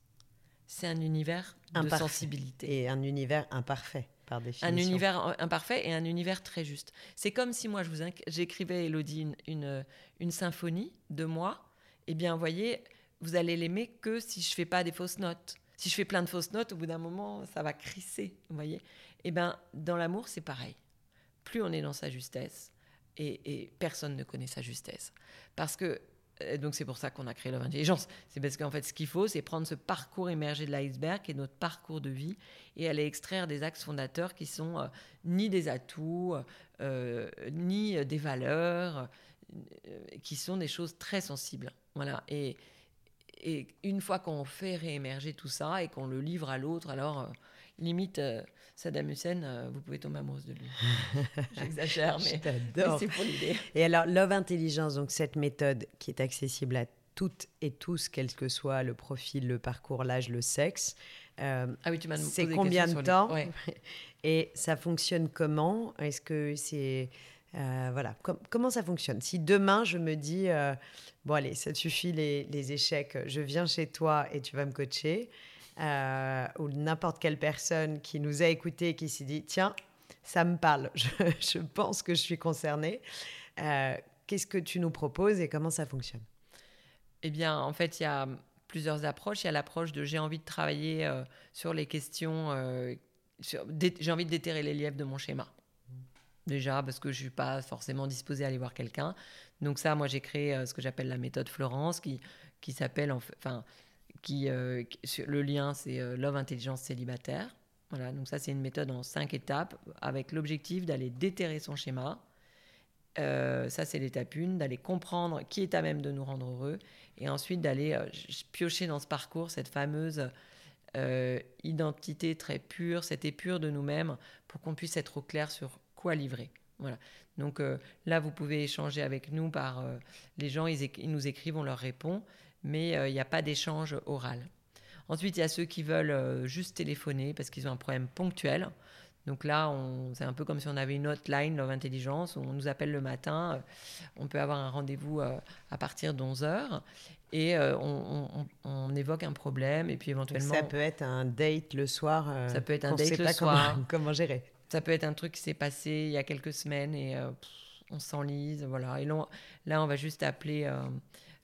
C'est un univers de sensibilité. Et un univers imparfait. par définition. Un univers imparfait et un univers très juste. C'est comme si moi, je vous j'écrivais, Elodie, une, une, une, symphonie de moi. Eh bien, vous voyez, vous allez l'aimer que si je fais pas des fausses notes. Si je fais plein de fausses notes, au bout d'un moment, ça va crisser, vous voyez. Eh bien, dans l'amour, c'est pareil. Plus on est dans sa justesse, et, personne ne connaît sa justesse. Parce que donc c'est pour ça qu'on a créé Love Intelligence. C'est parce qu'en fait, ce qu'il faut, c'est prendre ce parcours émergé de l'iceberg, qui est notre parcours de vie, et aller extraire des axes fondateurs qui sont euh, ni des atouts, euh, ni des valeurs, euh, qui sont des choses très sensibles. Voilà. Et, et une fois qu'on fait réémerger tout ça et qu'on le livre à l'autre, alors limite Saddam Hussein, euh, vous pouvez tomber amoureuse de lui. J'exagère, mais, c'est pour l'idée. Et alors, Love Intelligence, donc cette méthode qui est accessible à toutes et tous, quel que soit le profil, le parcours, l'âge, le sexe. Euh, ah oui, tu m'as C'est combien de temps Et ça fonctionne comment? Est-ce que c'est euh, voilà, comment ça fonctionne? Si demain je me dis bon allez, ça suffit les, les, échecs, je viens chez toi et tu vas me coacher. Euh, ou n'importe quelle personne qui nous a écoutés et qui s'est dit tiens, ça me parle, je, pense que je suis concernée. Euh, qu'est-ce que tu nous proposes et comment ça fonctionne? Eh bien, en fait, il y a plusieurs approches. Il y a l'approche de j'ai envie de travailler euh, sur les questions, j'ai envie de déterrer les lièvres de mon schéma. Déjà, parce que je ne suis pas forcément disposée à aller voir quelqu'un. Donc ça, moi, j'ai créé ce que j'appelle la méthode Florence, qui, qui s'appelle, enfin, qui, euh, le lien, c'est euh, Love Intelligence Célibataire. Voilà, donc ça, c'est une méthode en cinq étapes avec l'objectif d'aller déterrer son schéma. Euh, ça, c'est l'étape 1, d'aller comprendre qui est à même de nous rendre heureux et ensuite d'aller piocher dans ce parcours cette fameuse identité très pure, cette épure de nous-mêmes pour qu'on puisse être au clair sur quoi livrer. Voilà. Donc là, vous pouvez échanger avec nous par les gens, ils, ils, nous écrivent, on leur répond mais euh, il n'y a pas d'échange oral. Ensuite, il y a ceux qui veulent euh, juste téléphoner parce qu'ils ont un problème ponctuel. Donc là, c'est un peu comme si on avait une hotline Love Intelligence, où on nous appelle le matin, euh, on peut avoir un rendez-vous à partir de 11h, et on, évoque un problème, et puis éventuellement... Ça peut être un date le soir. ça peut être un date le soir. Comment, gérer Ça peut être un truc qui s'est passé il y a quelques semaines, et on s'enlise, voilà. Et là, on va juste appeler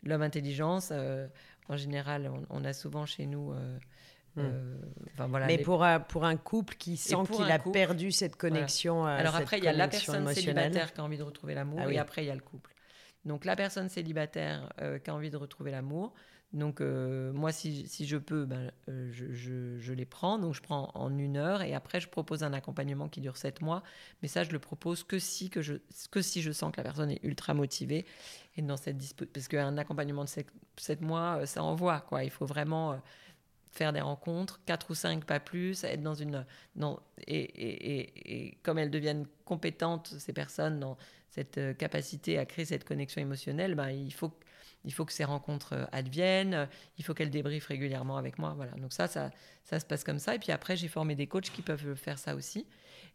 l'homme intelligence, euh, en général, on, a souvent chez nous. Euh, hmm. euh, voilà, Mais pour, un, pour un couple qui sent qu'il a perdu cette connexion. Alors après, il y a la personne célibataire qui a envie de retrouver l'amour, ah et après, il y a le couple. Donc la personne célibataire qui a envie de retrouver l'amour, donc, euh, moi, si, si, je peux, ben, euh, je, je, les prends. Donc, je prends en une heure et après, je propose un accompagnement qui dure sept mois. Mais ça, je le propose que si, que je, que si je sens que la personne est ultra motivée. Et dans cette Parce qu'un accompagnement de sept, mois, euh, ça envoie. Quoi. Il faut vraiment faire des rencontres, quatre ou cinq, pas plus, être dans une. Dans, et, et, et, comme elles deviennent compétentes, ces personnes, dans cette capacité à créer cette connexion émotionnelle, ben, il faut il faut que ces rencontres euh, adviennent, il faut qu'elles débriefent régulièrement avec moi. Voilà. Donc ça, ça, ça se passe comme ça. Et puis après, j'ai formé des coachs qui peuvent faire ça aussi.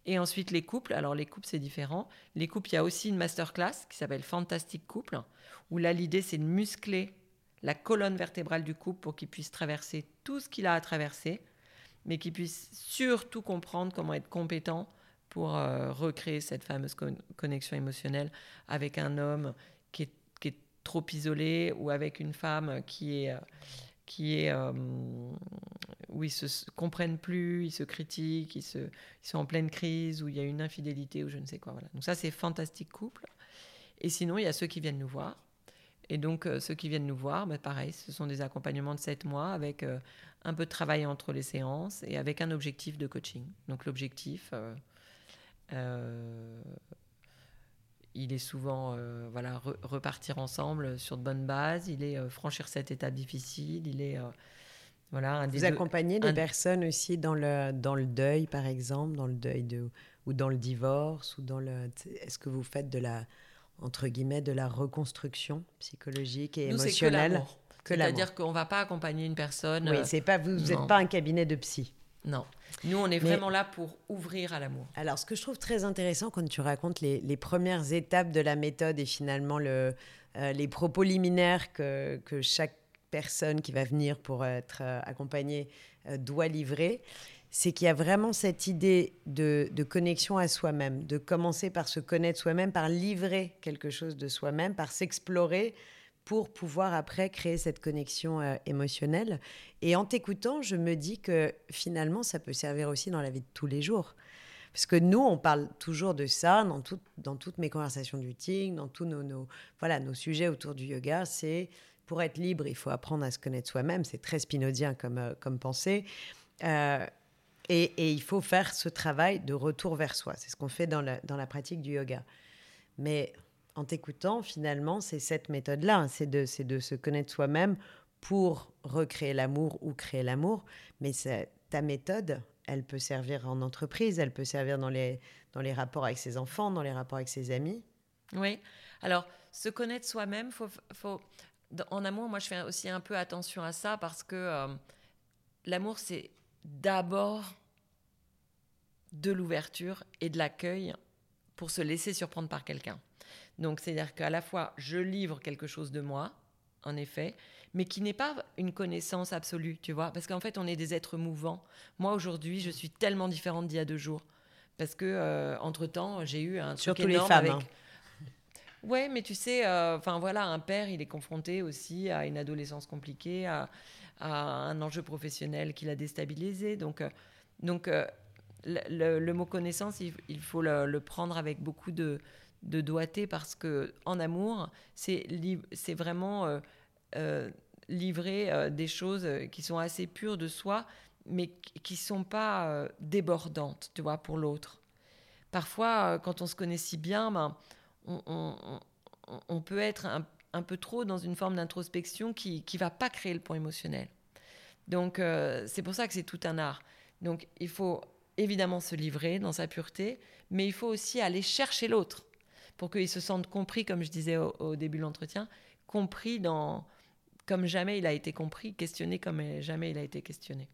Et ensuite, les couples. Alors, les couples, c'est différent. Les couples, il y a aussi une masterclass qui s'appelle Fantastic Couple, où là, l'idée, c'est de muscler la colonne vertébrale du couple pour qu'il puisse traverser tout ce qu'il a à traverser, mais qu'il puisse surtout comprendre comment être compétent pour euh, recréer cette fameuse connexion émotionnelle avec un homme trop isolé ou avec une femme qui est qui est euh, où ils se comprennent plus, ils se critiquent, ils, se, sont en pleine crise, où il y a une infidélité ou je ne sais quoi. Voilà. Donc ça, c'est fantastique couple. Et sinon, il y a ceux qui viennent nous voir. Et donc, euh, ceux qui viennent nous voir, bah, pareil, ce sont des accompagnements de 7 mois avec euh, un peu de travail entre les séances et avec un objectif de coaching. Donc, l'objectif, il est souvent euh, voilà repartir ensemble sur de bonnes bases. Il est euh, franchir cette étape difficile. Il est euh, voilà un Vous accompagnez des personnes aussi dans le dans le deuil par exemple, dans le deuil de ou dans le divorce ou dans le. Est-ce que vous faites de la entre guillemets de la reconstruction psychologique et émotionnelle? C'est-à-dire qu'on ne va pas accompagner une personne. Oui, c'est pas vous n'êtes pas un cabinet de psy. Non. Nous, on est vraiment là pour ouvrir à l'amour. Alors, ce que je trouve très intéressant quand tu racontes les, premières étapes de la méthode et finalement le, euh, les propos liminaires que, chaque personne qui va venir pour être euh, accompagnée euh, doit livrer, c'est qu'il y a vraiment cette idée de, connexion à soi-même, de commencer par se connaître soi-même, par livrer quelque chose de soi-même, par s'explorer pour pouvoir après créer cette connexion euh, émotionnelle. Et en t'écoutant, je me dis que finalement, ça peut servir aussi dans la vie de tous les jours. Parce que nous, on parle toujours de ça dans, toutes mes conversations du Ting, dans tous nos, voilà, nos sujets autour du yoga. C'est pour être libre, il faut apprendre à se connaître soi-même. C'est très spinodien comme, euh, comme pensée. Euh, et, il faut faire ce travail de retour vers soi. C'est ce qu'on fait dans la, dans la pratique du yoga. Mais en t'écoutant, finalement, c'est cette méthode-là. C'est de, de se connaître soi-même pour recréer l'amour ou créer l'amour. Mais ta méthode, elle peut servir en entreprise, elle peut servir dans les, dans les rapports avec ses enfants, dans les rapports avec ses amis. Oui. Alors, se connaître soi-même, faut, faut, en amour, moi, je fais aussi un peu attention à ça parce que euh, l'amour, c'est d'abord de l'ouverture et de l'accueil pour se laisser surprendre par quelqu'un. Donc, c'est-à-dire qu'à la fois, je livre quelque chose de moi, en effet, mais qui n'est pas une connaissance absolue, tu vois, parce qu'en fait, on est des êtres mouvants. Moi, aujourd'hui, je suis tellement différente d'il y a deux jours, parce que euh, entre temps, j'ai eu un surtout les femmes. Avec... Hein. Ouais, mais tu sais, euh, enfin voilà, un père, il est confronté aussi à une adolescence compliquée, à, un enjeu professionnel qui l'a déstabilisé. Donc, euh, donc le, mot connaissance, il, faut le, prendre avec beaucoup de, de doigté parce que en amour, c'est c'est vraiment euh, euh, livrer euh, des choses qui sont assez pures de soi, mais qui sont pas débordantes, tu vois, pour l'autre. Parfois, quand on se connaît si bien, ben, on, peut être un, peu trop dans une forme d'introspection qui ne va pas créer le point émotionnel. Donc, c'est pour ça que c'est tout un art. Donc, il faut évidemment se livrer dans sa pureté, mais il faut aussi aller chercher l'autre pour qu'ils se sentent compris, comme je disais au, début de l'entretien, compris dans, comme jamais il a été compris, questionné comme jamais il a été questionné.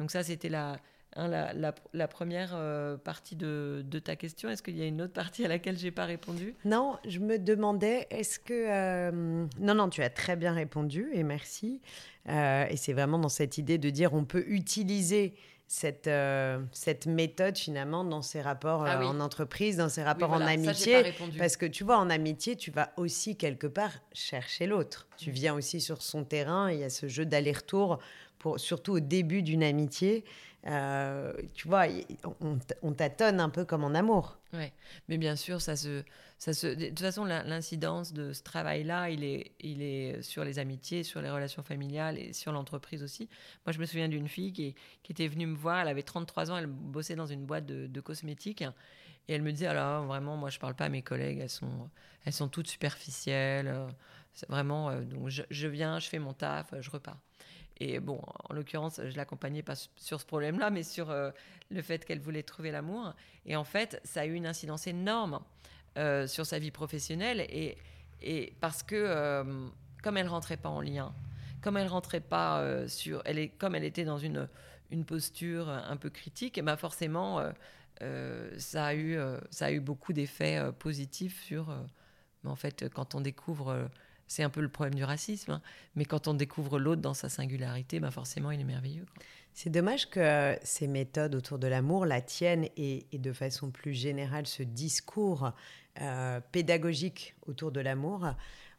Donc ça, c'était la, la, la, première euh, partie de, de, ta question. Est-ce qu'il y a une autre partie à laquelle j'ai pas répondu? Non, je me demandais, est-ce que... Euh, non, non, tu as très bien répondu et merci. Euh, et c'est vraiment dans cette idée de dire on peut utiliser cette, euh, cette méthode finalement dans ses rapports ah euh, en entreprise, dans ses rapports en amitié. parce que tu vois, en amitié, tu vas aussi quelque part chercher l'autre. Tu mm. viens aussi sur son terrain, il y a ce jeu d'aller-retour, surtout au début d'une amitié. Euh, tu vois, on, on tâtonne un peu comme en amour. Ouais, mais bien sûr, ça se, ça se. De toute façon, l'incidence de ce travail-là, il est, il est sur les amitiés, sur les relations familiales et sur l'entreprise aussi. Moi, je me souviens d'une fille qui, était venue me voir. Elle avait 33 ans, elle bossait dans une boîte de, cosmétiques. Et elle me disait, alors vraiment, moi, je parle pas à mes collègues, elles sont, elles sont toutes superficielles. Euh, vraiment, euh, donc je, viens, je fais mon taf, je repars. Et bon, en l'occurrence, je l'accompagnais pas sur ce problème-là, mais sur euh, le fait qu'elle voulait trouver l'amour. Et en fait, ça a eu une incidence énorme euh, sur sa vie professionnelle. Et, parce que, euh, comme elle rentrait pas en lien, comme elle rentrait pas sur. Elle est, comme elle était dans une, une posture un peu critique, et ben forcément, ça, a eu, ça a eu beaucoup d'effets positifs sur. en fait, quand on découvre c'est un peu le problème du racisme. Hein. Mais quand on découvre l'autre dans sa singularité, ben forcément, il est merveilleux. C'est dommage que ces méthodes autour de l'amour, la tienne et, de façon plus générale ce discours euh, pédagogique autour de l'amour,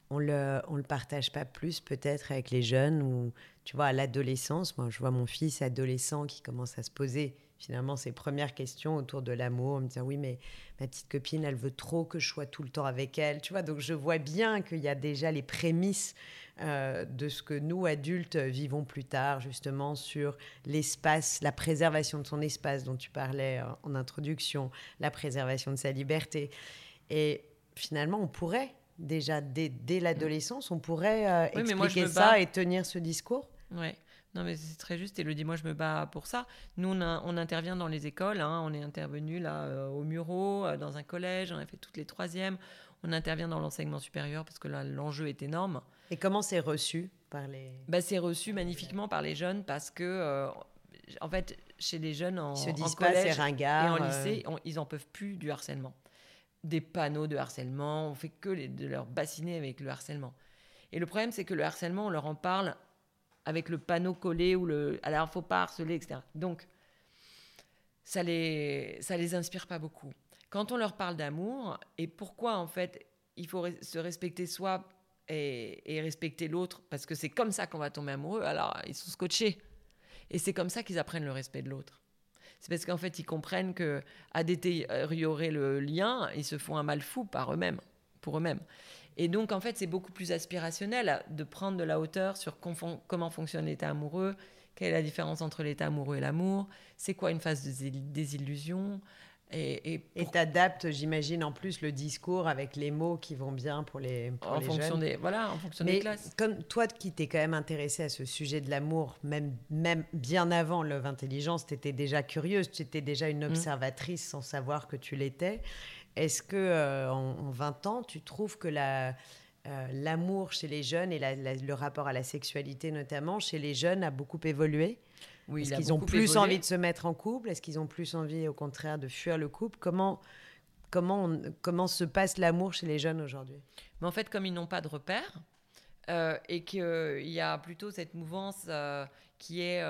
on le, le partage pas plus peut-être avec les jeunes ou tu vois à l'adolescence. Moi, je vois mon fils adolescent qui commence à se poser finalement ces premières questions autour de l'amour, me dire oui mais ma petite copine elle veut trop que je sois tout le temps avec elle, tu vois donc je vois bien qu'il y a déjà les prémices euh, de ce que nous adultes vivons plus tard justement sur l'espace, la préservation de son espace dont tu parlais euh, en introduction, la préservation de sa liberté et finalement on pourrait déjà dès, dès l'adolescence on pourrait euh, expliquer ça et tenir ce discours? Ouais. Non, mais c'est très juste. Et le dit, moi, je me bats pour ça. Nous, on, on intervient dans les écoles. Hein. On est intervenu là euh, au Murau, euh, dans un collège. On a fait toutes les troisièmes. On intervient dans l'enseignement supérieur parce que là, l'enjeu est énorme. Et comment c'est reçu par les bah, C'est reçu magnifiquement par les jeunes parce que, euh, en fait, chez les jeunes en, collège et en lycée, ils en peuvent plus du harcèlement. Des panneaux de harcèlement, on fait que de leur bassiner avec le harcèlement. Et le problème, c'est que le harcèlement, on leur en parle avec le panneau collé ou le alors faut pas harceler etc donc ça les, ça les inspire pas beaucoup. Quand on leur parle d'amour et pourquoi en fait il faut se respecter soi et, respecter l'autre, parce que c'est comme ça qu'on va tomber amoureux, alors ils sont scotchés. Et c'est comme ça qu'ils apprennent le respect de l'autre. C'est parce qu'en fait, ils comprennent que à détériorer le lien, ils se font un mal fou par eux-mêmes, pour eux-mêmes. Et donc, en fait, c'est beaucoup plus aspirationnel de prendre de la hauteur sur comment fonctionne l'état amoureux, quelle est la différence entre l'état amoureux et l'amour, c'est quoi une phase de désillusion, et t'adaptes, j'imagine, en plus le discours avec les mots qui vont bien pour les, pour en fonction Des, voilà, en fonction des classes. Comme toi qui t'es quand même intéressé à ce sujet de l'amour, même, même bien avant Love Intelligence, tu étais déjà curieuse, tu étais déjà une mm. observatrice sans savoir que tu l'étais. Est-ce que euh, en, 20 ans, tu trouves que la, euh, l'amour chez les jeunes et le rapport à la sexualité notamment chez les jeunes a beaucoup évolué? Est-ce qu'ils ont plus envie de se mettre en couple? Est-ce qu'ils ont plus envie, au contraire, de fuir le couple? Comment, comment, comment se passe l'amour chez les jeunes aujourd'hui? Mais en fait, comme ils n'ont pas de repères euh, et qu'il y a plutôt cette mouvance qui est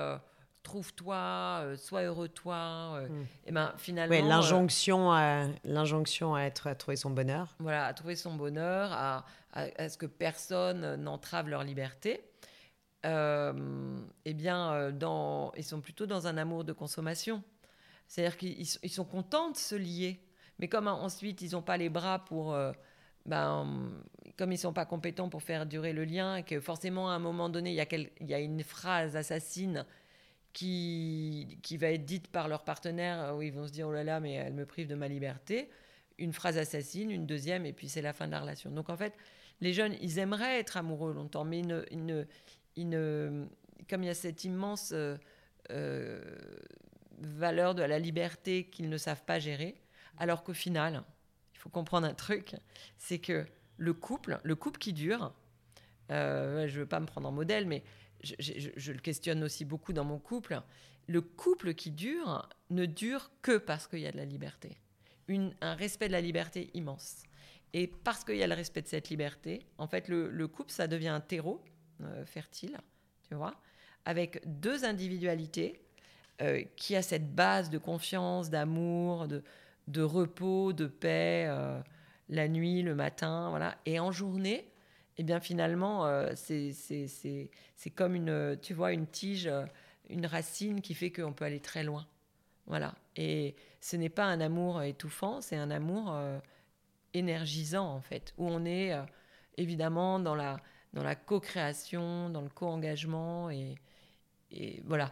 trouve-toi, sois heureux toi, hmm. et ben finalement. l'injonction, à, l'injonction à être à trouver son bonheur. Voilà, à trouver son bonheur, à, à ce que personne n'entrave leur liberté. Euh, eh bien, euh, dans, ils sont plutôt dans un amour de consommation. C'est-à-dire qu'ils sont contents de se lier, mais comme ensuite ils n'ont pas les bras pour, euh, ben, comme ils sont pas compétents pour faire durer le lien, et que forcément à un moment donné il y a, il y a une phrase assassine qui, qui va être dite par leur partenaire où ils vont se dire oh là là mais elle me prive de ma liberté, une phrase assassine, une deuxième et puis c'est la fin de la relation. Donc en fait les jeunes ils aimeraient être amoureux longtemps, mais ils ne, comme il y a cette immense euh, euh, valeur de la liberté qu'ils ne savent pas gérer, alors qu'au final, il faut comprendre un truc, c'est que le couple, le couple qui dure, euh, je ne veux pas me prendre en modèle, mais je, le questionne aussi beaucoup dans mon couple, le couple qui dure ne dure que parce qu'il y a de la liberté. un respect de la liberté immense. Et parce qu'il y a le respect de cette liberté, en fait, le couple, ça devient un terreau euh, fertile, tu vois, avec deux individualités euh, qui a cette base de confiance, d'amour, de, repos, de paix, euh, la nuit, le matin, voilà. Et en journée, eh bien finalement, c'est comme une, tu vois, une tige, une racine qui fait qu'on peut aller très loin. Voilà. Et ce n'est pas un amour étouffant, c'est un amour énergisant, en fait, où on est évidemment dans la, dans la co-création, dans le co-engagement et, et, voilà.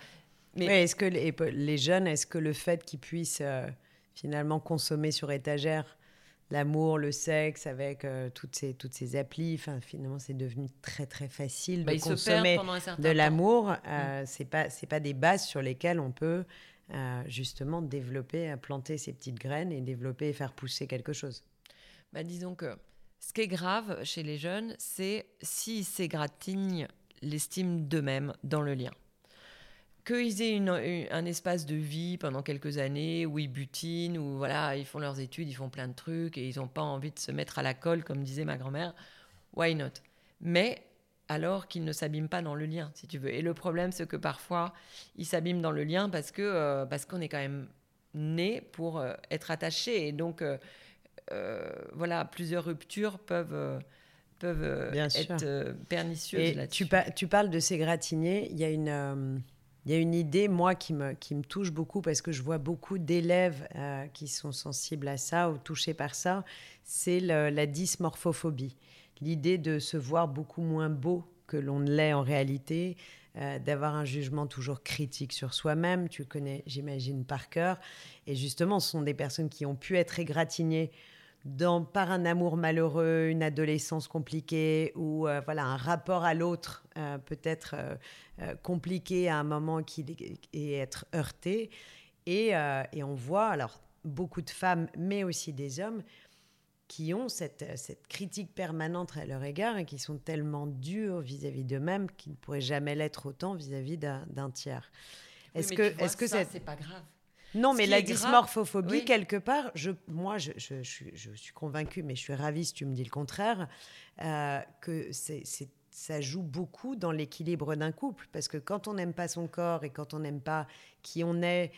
Mais est-ce que les, jeunes, est-ce que le fait qu'ils puissent euh, finalement consommer sur étagère l'amour, le sexe avec euh, toutes ces toutes ces applis, enfin finalement c'est devenu très très facile bah, de consommer de l'amour. Euh, mm. C'est pas c'est pas des bases sur lesquelles on peut justement développer, planter ces petites graines et développer et faire pousser quelque chose. Bah, disons que ce qui est grave chez les jeunes, c'est s'ils s'égratignent l'estime d'eux-mêmes dans le lien. Qu'ils aient un espace de vie pendant quelques années où ils butinent, où voilà, ils font leurs études, ils font plein de trucs et ils n'ont pas envie de se mettre à la colle, comme disait ma grand-mère, why not? Mais alors qu'ils ne s'abîment pas dans le lien, si tu veux. Et le problème, c'est que parfois, ils s'abîment dans le lien parce que euh, parce qu'on est quand même né pour euh, être attaché. Et donc, euh, voilà, plusieurs ruptures peuvent, peuvent être pernicieuses Tu, tu, parles de ces gratignés. Il y a une. Il y a une idée, moi, qui me, qui me touche beaucoup parce que je vois beaucoup d'élèves qui sont sensibles à ça ou touchés par ça, c'est la dysmorphophobie. L'idée de se voir beaucoup moins beau que l'on ne l'est en réalité, d'avoir un jugement toujours critique sur soi-même. Tu connais, j'imagine, par cœur. Et justement, ce sont des personnes qui ont pu être égratignées dans, par un amour malheureux, une adolescence compliquée ou euh, voilà un rapport à l'autre euh, peut-être euh, compliqué à un moment qui, et être heurté. Et, et, on voit alors beaucoup de femmes, mais aussi des hommes, qui ont cette, cette critique permanente à leur égard et qui sont tellement durs vis-à-vis d'eux-mêmes qu'ils ne pourraient jamais l'être autant vis-à-vis d'un tiers. Est-ce que, est-ce que ça, c'est pas grave non, mais la dysmorphophobie, quelque part, je, moi, je, je, je, suis convaincue, mais je suis ravie si tu me dis le contraire, euh, que c'est, ça joue beaucoup dans l'équilibre d'un couple. Parce que quand on n'aime pas son corps et quand on n'aime pas qui on est,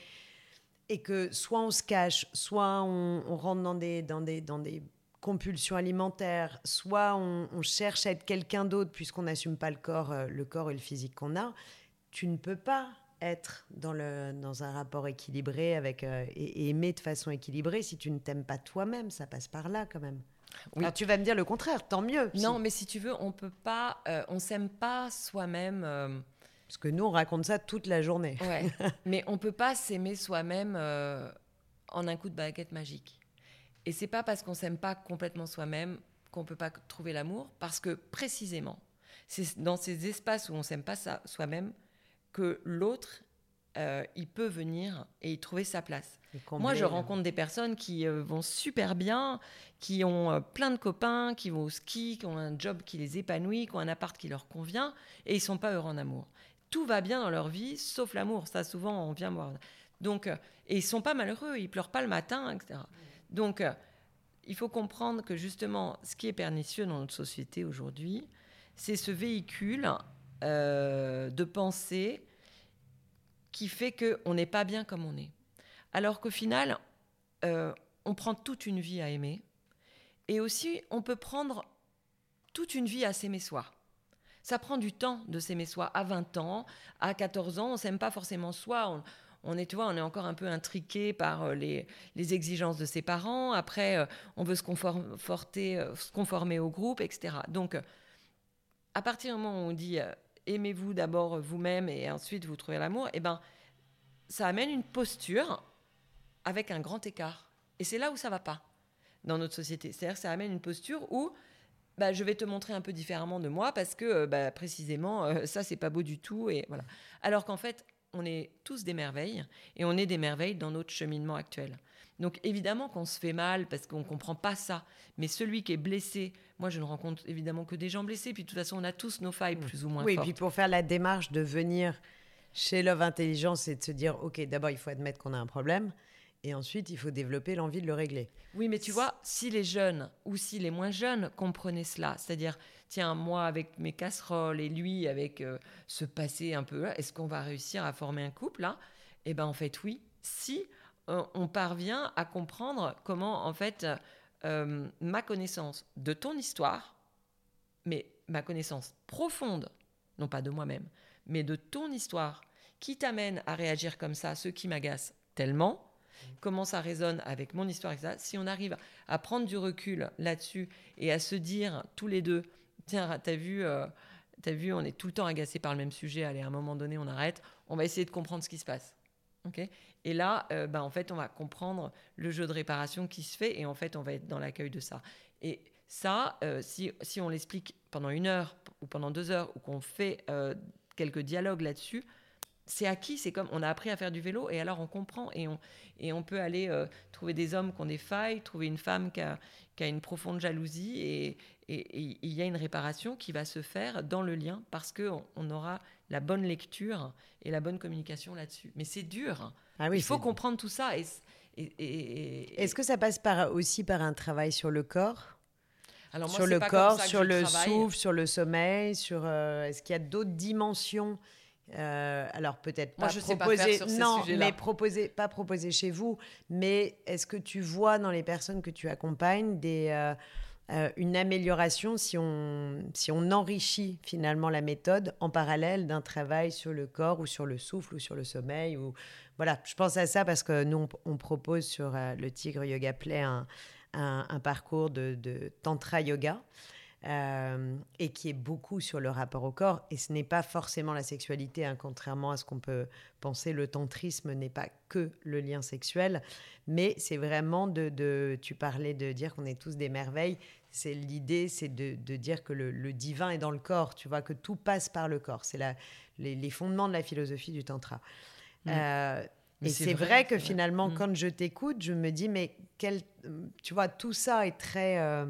et que soit on se cache, soit on, on rentre dans des, dans, des, dans des compulsions alimentaires, soit on, on cherche à être quelqu'un d'autre puisqu'on n'assume pas le corps, euh, le corps et le physique qu'on a, tu ne peux pas être dans, le, dans un rapport équilibré avec, euh, et, et aimer de façon équilibrée si tu ne t'aimes pas toi-même. Ça passe par là quand même. Oui. Alors, tu vas me dire le contraire, tant mieux. Non, mais si tu veux, on peut pas, euh, on s'aime pas soi-même. euh, Parce que nous, on raconte ça toute la journée. ouais. mais on peut pas s'aimer soi-même euh, en un coup de baguette magique. Et c'est pas parce qu'on s'aime pas complètement soi-même qu'on peut pas trouver l'amour, parce que précisément, c'est dans ces espaces où on s'aime pas soi-même que l'autre, euh, il peut venir et y trouver sa place. Combler, Moi, je rencontre des personnes qui euh, vont super bien, qui ont euh, plein de copains, qui vont au ski, qui ont un job qui les épanouit, qui ont un appart qui leur convient, et ils sont pas heureux en amour. Tout va bien dans leur vie, sauf l'amour. Ça, souvent, on vient voir. Donc, et ils sont pas malheureux, ils pleurent pas le matin, etc. Donc, il faut comprendre que justement, ce qui est pernicieux dans notre société aujourd'hui, c'est ce véhicule euh, de pensée qui fait qu'on n'est pas bien comme on est. Alors qu'au final, euh, on prend toute une vie à aimer. Et aussi, on peut prendre toute une vie à s'aimer soi. Ça prend du temps de s'aimer soi. À 20 ans, à 14 ans, on s'aime pas forcément soi. On, on est, tu vois, on est encore un peu intriqué par euh, les, les exigences de ses parents. Après, on veut se, conform- forter, euh, se conformer au groupe, etc. Donc, à partir du moment où on dit aimez-vous d'abord vous-même et ensuite vous trouvez l'amour, eh ben, ça amène une posture avec un grand écart. Et c'est là où ça va pas dans notre société. C'est-à-dire que ça amène une posture où bah, je vais te montrer un peu différemment de moi parce que euh, bah, précisément euh, ça c'est pas beau du tout et voilà. Alors qu'en fait on est tous des merveilles et on est des merveilles dans notre cheminement actuel. Donc évidemment qu'on se fait mal parce qu'on comprend pas ça. Mais celui qui est blessé, moi je ne rencontre évidemment que des gens blessés. Puis de toute façon on a tous nos failles plus ou moins Oui, et fortes. puis pour faire la démarche de venir chez Love Intelligence et de se dire, OK, d'abord, il faut admettre qu'on a un problème. Et ensuite, il faut développer l'envie de le régler. Oui, mais tu vois, si les jeunes ou si les moins jeunes comprenaient cela, c'est-à-dire, tiens, moi avec mes casseroles et lui avec euh, ce passé un peu, est-ce qu'on va réussir à former un couple là? Eh ben, en fait, oui. Si on parvient à comprendre comment, en fait, euh, ma connaissance de ton histoire, mais ma connaissance profonde, non pas de moi-même, mais de ton histoire, qui t'amène à réagir comme ça, ce qui m'agace tellement, comment ça résonne avec mon histoire, etc. Si on arrive à prendre du recul là-dessus et à se dire tous les deux, tiens, t'as vu, euh, vu, on est tout le temps agacé par le même sujet, allez, à un moment donné, on arrête, on va essayer de comprendre ce qui se passe. ok? Et là, euh, ben, en fait, on va comprendre le jeu de réparation qui se fait et en fait, on va être dans l'accueil de ça. Et ça, euh, si, si on l'explique pendant une heure ou pendant deux heures ou qu'on fait euh, quelques dialogues là-dessus, c'est acquis, c'est comme on a appris à faire du vélo et alors on comprend et on, et on peut aller euh, trouver des hommes qui ont des failles, trouver une femme qui a, qui a une profonde jalousie et, et- et il y a une réparation qui va se faire dans le lien parce qu'on on aura la bonne lecture et la bonne communication là-dessus. Mais c'est dur. Ah oui, il faut comprendre tout ça. Et, et- et- et- Est-ce que ça passe par, aussi par un travail sur le corps? Alors moi, Sur le pas comme corps, ça sur le travaille. souffle, sur le sommeil, sur... euh, Est-ce qu'il y a d'autres dimensions? Euh, alors peut-être pas proposer, ces non, sujets-là. mais proposer, pas proposer chez vous, mais est-ce que tu vois dans les personnes que tu accompagnes des, euh, euh, une amélioration si on, si on enrichit finalement la méthode en parallèle d'un travail sur le corps ou sur le souffle ou sur le sommeil ou voilà, je pense à ça parce que nous on, propose sur euh, le Tigre Yoga Play un, un, un parcours de, de tantra yoga. Euh, et qui est beaucoup sur le rapport au corps. Et ce n'est pas forcément la sexualité, hein, contrairement à ce qu'on peut penser. Le tantrisme n'est pas que le lien sexuel, mais c'est vraiment de, de- Tu parlais de dire qu'on est tous des merveilles. C'est l'idée, c'est de, de dire que le, le divin est dans le corps. Tu vois que tout passe par le corps. C'est les, les fondements de la philosophie du tantra. Mm. Euh, Mais et c'est vrai, vrai, que vrai. finalement, Mm. quand je t'écoute, je me dis, mais quel, tu vois, tout ça est très euh,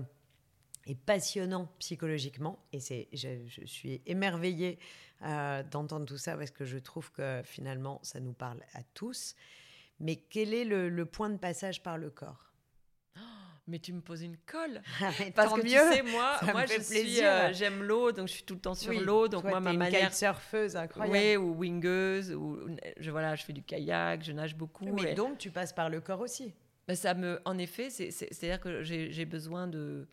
passionnant psychologiquement. Et c'est, je, je suis émerveillée euh, d'entendre tout ça parce que je trouve que finalement, ça nous parle à tous. Mais quel est le, le point de passage par le corps? Mais tu me poses une colle. Ah, Parce tant que mieux. tu sais, moi, Ça moi je suis, euh, j'aime l'eau, donc je suis tout le temps sur Oui, l'eau. Donc toi, moi, ma une manière, surfeuse incroyable. oui, ou wingueuse, ou je voilà, je fais du kayak, je nage beaucoup. Mais et- donc, tu passes par le corps aussi. Ben, ça me, en effet, c'est, c'est, à dire que j'ai, j'ai besoin de,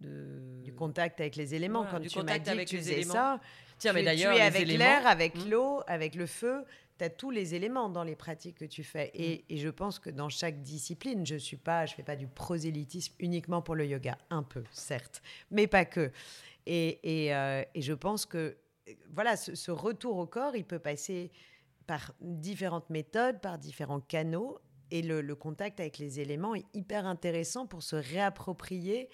de... Du contact avec les éléments. Voilà, Quand du tu m'as contact dit que avec tu les faisais éléments. ça, Tiens, mais tu, d'ailleurs, tu es avec l'air, avec Hmm. l'eau, avec le feu. Tu as tous les éléments dans les pratiques que tu fais. Hmm. Et, et je pense que dans chaque discipline, je suis pas, je fais pas du prosélytisme uniquement pour le yoga. Un peu, certes, mais pas que. Et, et, euh, et je pense que voilà, ce, ce retour au corps, il peut passer par différentes méthodes, par différents canaux. Et le, le contact avec les éléments est hyper intéressant pour se réapproprier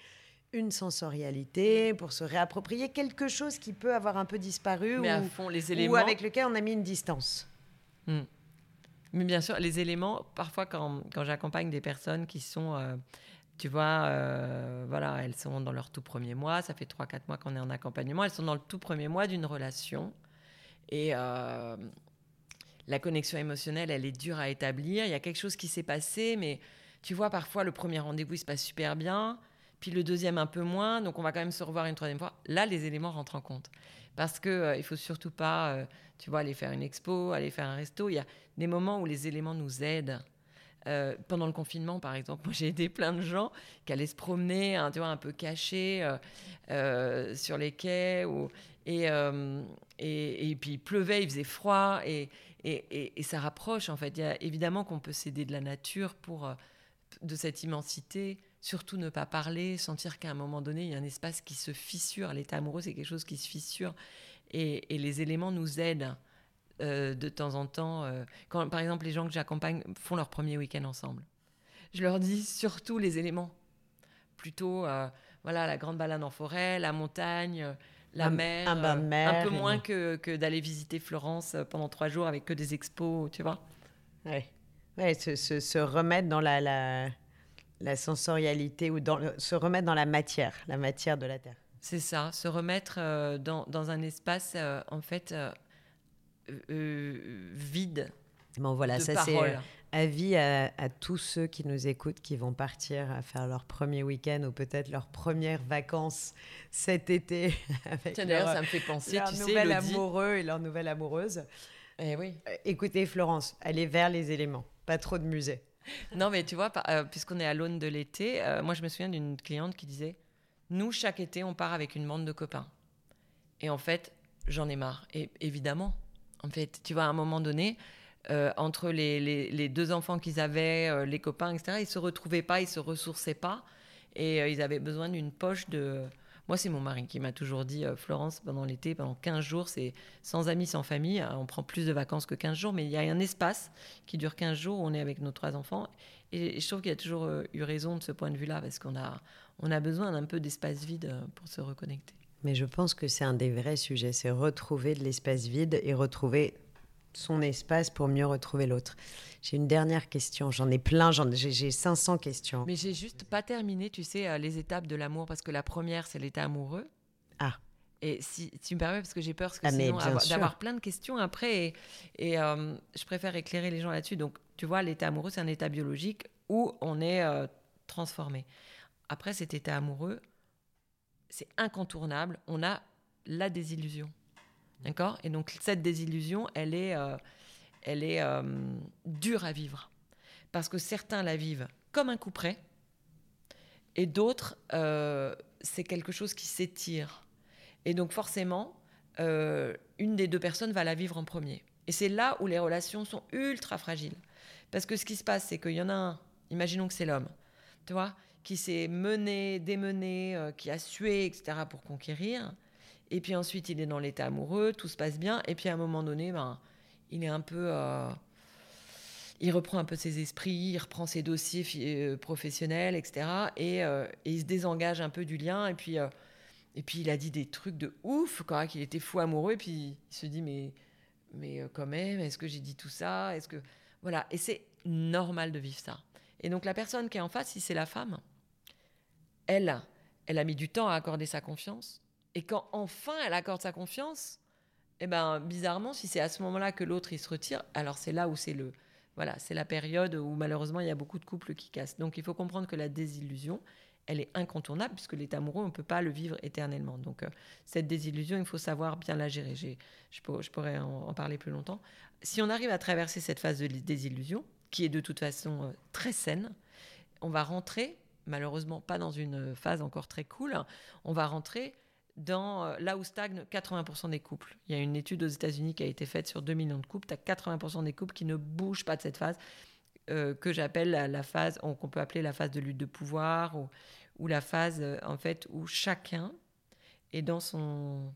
une sensorialité, pour se réapproprier quelque chose qui peut avoir un peu disparu Mais à ou, fond, les ou éléments. avec lequel on a mis une distance. Hmm. Mais bien sûr, les éléments, parfois quand, quand j'accompagne des personnes qui sont, euh, tu vois, euh, voilà, elles sont dans leur tout premier mois, ça fait 3-4 mois qu'on est en accompagnement, elles sont dans le tout premier mois d'une relation. Et euh, la connexion émotionnelle, elle est dure à établir. Il y a quelque chose qui s'est passé, mais tu vois, parfois le premier rendez-vous, il se passe super bien, puis le deuxième un peu moins, donc on va quand même se revoir une troisième fois. Là, les éléments rentrent en compte. Parce que euh, il faut surtout pas, euh, tu vois, aller faire une expo, aller faire un resto. Il y a des moments où les éléments nous aident. Euh, pendant le confinement, par exemple, moi j'ai aidé plein de gens qui allaient se promener, hein, tu vois, un peu cachés sur les quais, et, et, et puis il pleuvait, il faisait froid, et, et, ça rapproche en fait. Il y a, évidemment qu'on peut s'aider de la nature pour de cette immensité, surtout ne pas parler, sentir qu'à un moment donné il y a un espace qui se fissure. L'état amoureux c'est quelque chose qui se fissure, et, et les éléments nous aident. euh, de temps en temps, euh, quand par exemple les gens que j'accompagne font leur premier week-end ensemble, je leur dis surtout les éléments. Plutôt, euh, voilà, la grande balade en forêt, la montagne, la Un- mer. un bain de mer, Un peu moins que, que d'aller visiter Florence pendant trois jours avec que des expos, tu vois. Ouais. Ouais, se, se- se remettre dans la, la, la sensorialité ou dans le- se remettre dans la matière, la matière de la terre. C'est ça, se remettre euh, dans, dans un espace, euh, en fait, euh, vide Bon, voilà, de ça c'est avis à, à tous ceux qui nous écoutent, qui vont partir à faire leur premier week-end ou peut-être leurs premières vacances cet été avec Tiens, leur, ça me fait penser, leur tu nouvel amoureux et leur nouvelle amoureuse. Eh oui. Écoutez Florence, allez vers les éléments, pas trop de musée. Non, mais tu vois, euh, puisqu'on est à l'aune de l'été, euh, moi, je me souviens d'une cliente qui disait Nous, chaque été, on part avec une bande de copains. Et en fait, j'en ai marre. Et évidemment, en fait, tu vois, à un moment donné, euh, entre les, les- deux enfants qu'ils avaient, les copains, etc., ils se retrouvaient pas, ils se ressourçaient pas. Et ils avaient besoin d'une poche de. Moi, c'est mon mari qui m'a toujours dit euh, Florence, pendant l'été, pendant 15 jours, c'est sans amis, sans famille. hein, On prend plus de vacances que 15 jours, mais il y a un espace qui dure 15 jours où on est avec nos trois enfants. Et, je trouve qu'il y a toujours euh, eu raison de ce point de vue-là, parce qu'on a, on a besoin d'un peu d'espace vide euh, pour se reconnecter. Mais je pense que c'est un des vrais sujets, c'est retrouver de l'espace vide et retrouver son espace pour mieux retrouver l'autre. J'ai une dernière question, j'en ai plein, j'en- j'ai j'ai 500 questions. Mais j'ai juste pas terminé, tu sais, euh, les étapes de l'amour, parce que la première, c'est l'état amoureux. Ah. Et si, tu me permets, parce que j'ai peur parce que Ah, sinon, d'avoir plein de questions après, et, et, euh, je préfère éclairer les gens là-dessus. Donc, tu vois, l'état amoureux, c'est un état biologique où on est euh, transformé. Après cet état amoureux, c'est incontournable, on a la désillusion. D'accord? Et donc, cette désillusion, elle est, euh, elle est euh, dure à vivre. Parce que certains la vivent comme un coup près, et d'autres, euh, c'est quelque chose qui s'étire. Et donc, forcément, une des deux personnes va la vivre en premier. Et c'est là où les relations sont ultra fragiles. Parce que ce qui se passe, c'est qu'il y en a un, imaginons que c'est l'homme, tu vois, qui s'est mené, démené, qui a sué, etc., pour conquérir. Et puis ensuite, il est dans l'état amoureux, tout se passe bien. Et puis à un moment donné, ben, il est un peu. euh, il reprend un peu ses esprits, il reprend ses dossiers euh, professionnels, etc. Et, euh, et il se désengage un peu du lien. Et puis, et puis il a dit des trucs de ouf, quoi, qu'il était fou amoureux. Et puis il se dit, mais, mais quand même, est-ce que j'ai dit tout ça? Est-ce que voilà Et c'est normal de vivre ça. Et donc la personne qui est en face, si c'est la femme, elle, elle a mis du temps à accorder sa confiance. Et quand enfin elle accorde sa confiance, eh ben bizarrement, si c'est à ce moment-là que l'autre il se retire, alors c'est là où c'est le voilà, c'est la période où malheureusement il y a beaucoup de couples qui cassent. Donc il faut comprendre que la désillusion, elle est incontournable puisque l'état amoureux, on ne peut pas le vivre éternellement. Donc, euh, cette désillusion, il faut savoir bien la gérer. Je, pourrais en, parler plus longtemps. Si on arrive à traverser cette phase de désillusion, qui est de toute façon euh, très saine, on va rentrer, malheureusement pas dans une phase encore très cool, on va rentrer dans euh, là où stagnent 80% des couples. Il y a une étude aux États-Unis qui a été faite sur 2 millions de couples. Tu as 80% des couples qui ne bougent pas de cette phase. Euh, que j'appelle la, phase, qu'on peut appeler la phase de lutte de pouvoir, ou, la phase euh, en fait où chacun est dans son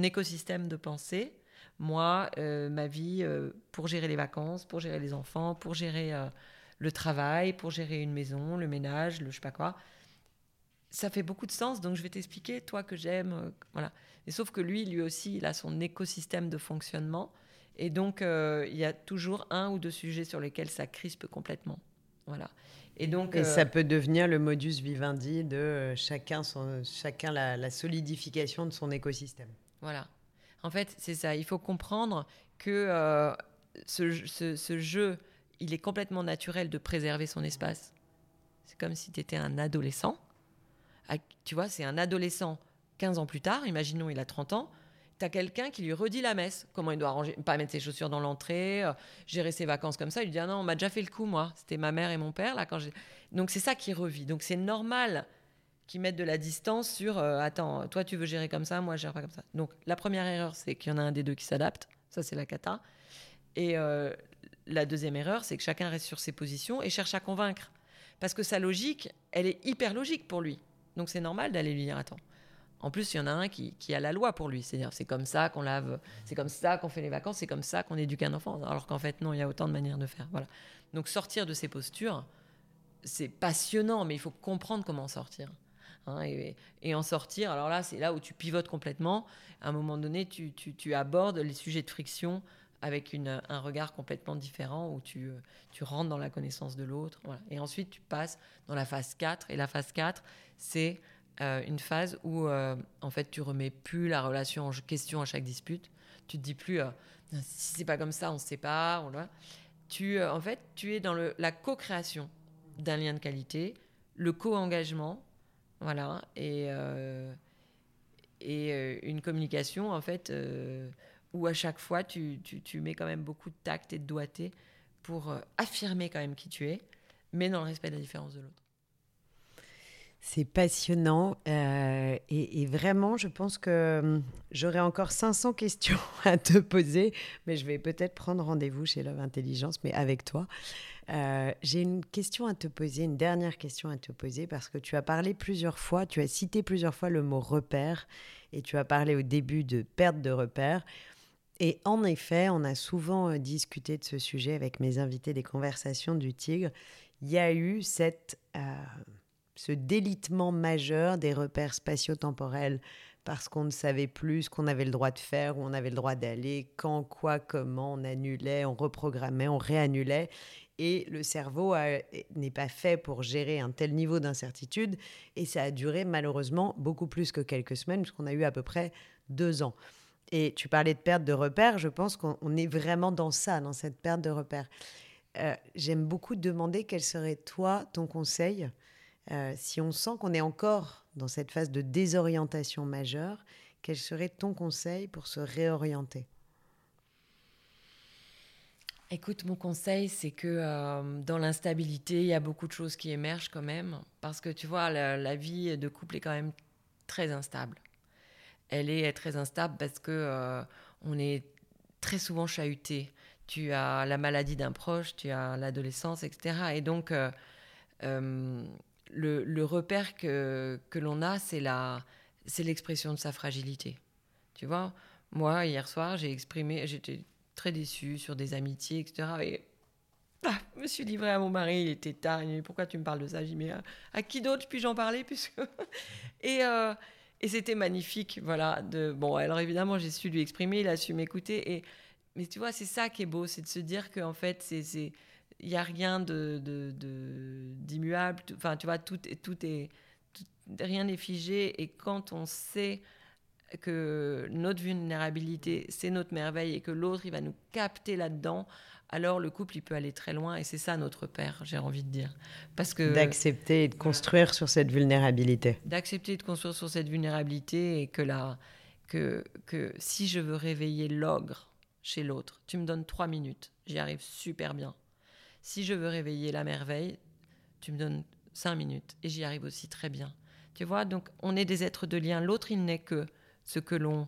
écosystème de pensée. Moi, ma vie, pour gérer les vacances, pour gérer les enfants, pour gérer le travail, pour gérer une maison, le ménage, le je sais pas quoi, ça fait beaucoup de sens. Donc je vais t'expliquer, toi que j'aime, voilà. Et sauf que lui, lui aussi, il a son écosystème de fonctionnement et donc, euh, il y a toujours un ou deux sujets sur lesquels ça crispe complètement. Voilà. Et donc, et ça euh, peut devenir le modus vivendi de euh, chacun, son, chacun la, solidification de son écosystème. Voilà. En fait, c'est ça. Il faut comprendre que ce, ce, jeu, il est complètement naturel de préserver son espace. C'est comme si tu étais un adolescent. Tu vois, c'est un adolescent 15 ans plus tard, imaginons il a 30 ans, tu as quelqu'un qui lui redit la messe, comment il doit ranger, pas mettre ses chaussures dans l'entrée, euh, gérer ses vacances comme ça. Il lui dit ah non, on m'a déjà fait le coup moi. C'était ma mère et mon père là quand j'ai. Donc c'est ça qui revit. Donc c'est normal qu'ils mettent de la distance sur euh, attends, toi tu veux gérer comme ça, moi je gère pas comme ça. Donc la première erreur c'est qu'il y en a un des deux qui s'adapte. Ça c'est la cata. Et euh, la deuxième erreur c'est que chacun reste sur ses positions et cherche à convaincre. Parce que sa logique, elle est hyper logique pour lui. Donc c'est normal d'aller lui dire attends en plus, il y en a un qui, a la loi pour lui. C'est-à-dire, c'est comme ça qu'on lave, c'est comme ça qu'on fait les vacances, c'est comme ça qu'on éduque un enfant. Alors qu'en fait, non, il y a autant de manières de faire. Voilà. Donc, sortir de ces postures, c'est passionnant, mais il faut comprendre comment sortir. Hein, et, en sortir, alors là, c'est là où tu pivotes complètement. À un moment donné, tu, abordes les sujets de friction avec un regard complètement différent où tu, tu rentres dans la connaissance de l'autre. Et ensuite, tu passes dans la phase 4. Et la phase 4, c'est euh, une phase où euh, en fait tu remets plus la relation en question à chaque dispute. Tu te dis plus euh, si c'est pas comme ça, on se sépare. Tu en fait tu es dans le, la co-création d'un lien de qualité, le co-engagement, voilà, et et une communication en fait où à chaque fois tu, mets quand même beaucoup de tact et de doigté pour affirmer quand même qui tu es, mais dans le respect de la différence de l'autre. C'est passionnant euh, et, vraiment, je pense que hum, j'aurais encore 500 questions à te poser, mais je vais peut-être prendre rendez-vous chez Love Intelligence, mais avec toi. Euh, j'ai une question à te poser, une dernière question à te poser, parce que tu as parlé plusieurs fois, tu as cité plusieurs fois le mot repère, et tu as parlé au début de perte de repère. Et en effet, on a souvent euh, discuté de ce sujet avec mes invités des conversations du Tigre. Il y a eu cette ce délitement majeur des repères spatio-temporels parce qu'on ne savait plus ce qu'on avait le droit de faire, où on avait le droit d'aller, quand, quoi, comment, on annulait, on reprogrammait, on réannulait. Et le cerveau n'est pas fait pour gérer un tel niveau d'incertitude. Et ça a duré malheureusement beaucoup plus que quelques semaines, puisqu'on a eu à peu près deux ans. Et tu parlais de perte de repères, je pense qu'on est vraiment dans ça, dans cette perte de repères. Euh, j'aime beaucoup demander quel serait toi ton conseil euh, si on sent qu'on est encore dans cette phase de désorientation majeure, quel serait ton conseil pour se réorienter? Écoute, mon conseil, c'est que euh, dans l'instabilité, il y a beaucoup de choses qui émergent quand même. Parce que tu vois, la, vie de couple est quand même très instable. Elle est très instable parce que euh, on est très souvent chahuté. Tu as la maladie d'un proche, tu as l'adolescence, etc. Et donc, le, repère que, que l'on a, c'est l'expression de sa fragilité. Tu vois, moi, hier soir, j'ai exprimé, j'étais très déçue sur des amitiés, etc. Et ah, je me suis livrée à mon mari, il était tard, il dit Pourquoi tu me parles de ça? J'ai dit Mais à, qui d'autre puis-je en parler? Puisque... Et, euh, et c'était magnifique, voilà. De... Bon, alors évidemment, j'ai su lui exprimer, il a su m'écouter. Et... Mais tu vois, c'est ça qui est beau, c'est de se dire qu'en fait, c'est il n'y a rien de, d'immuable. Enfin, tu vois, tout, tout est, rien n'est figé. Et quand on sait que notre vulnérabilité, c'est notre merveille et que l'autre, il va nous capter là-dedans, alors le couple, il peut aller très loin. Et c'est ça notre père, j'ai envie de dire. Parce que D'accepter et de construire sur cette vulnérabilité. D'accepter et de construire sur cette vulnérabilité et que, là, que, que si je veux réveiller l'ogre chez l'autre, tu me donnes trois minutes, j'y arrive super bien. Si je veux réveiller la merveille, tu me donnes cinq minutes et j'y arrive aussi très bien. Tu vois, donc on est des êtres de lien. L'autre, il n'est que ce que l'on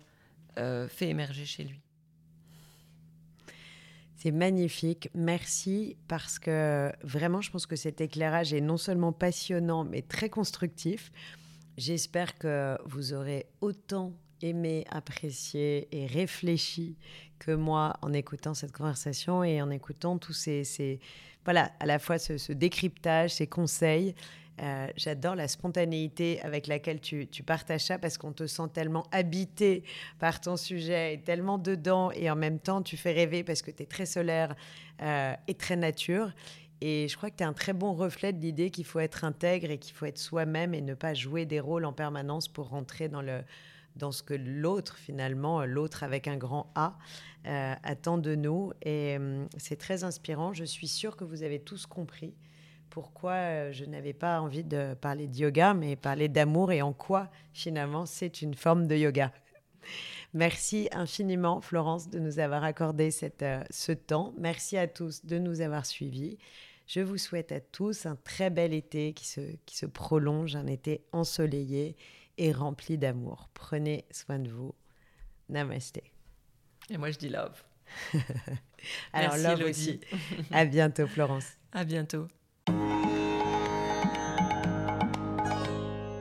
euh, fait émerger chez lui. C'est magnifique. Merci parce que vraiment, je pense que cet éclairage est non seulement passionnant, mais très constructif. J'espère que vous aurez autant aimé, apprécié et réfléchi que moi en écoutant cette conversation et en écoutant tous ces, voilà, à la fois ce décryptage, ces conseils. Euh, j'adore la spontanéité avec laquelle tu, partages ça parce qu'on te sent tellement habité par ton sujet et tellement dedans et en même temps tu fais rêver parce que tu es très solaire euh, et très nature. Et je crois que tu es un très bon reflet de l'idée qu'il faut être intègre et qu'il faut être soi-même et ne pas jouer des rôles en permanence pour rentrer dans, le, dans ce que l'autre, finalement, l'autre avec un grand A, euh, attend de nous. Et c'est très inspirant. Je suis sûre que vous avez tous compris pourquoi euh, je n'avais pas envie de parler de yoga, mais parler d'amour et en quoi finalement c'est une forme de yoga. Merci infiniment, Florence, de nous avoir accordé cette, euh, ce temps. Merci à tous de nous avoir suivis. Je vous souhaite à tous un très bel été qui se, qui se prolonge, un été ensoleillé et rempli d'amour. Prenez soin de vous. Namasté. Et moi, je dis love. Alors, love aussi. À bientôt, Florence. À bientôt. Thank you.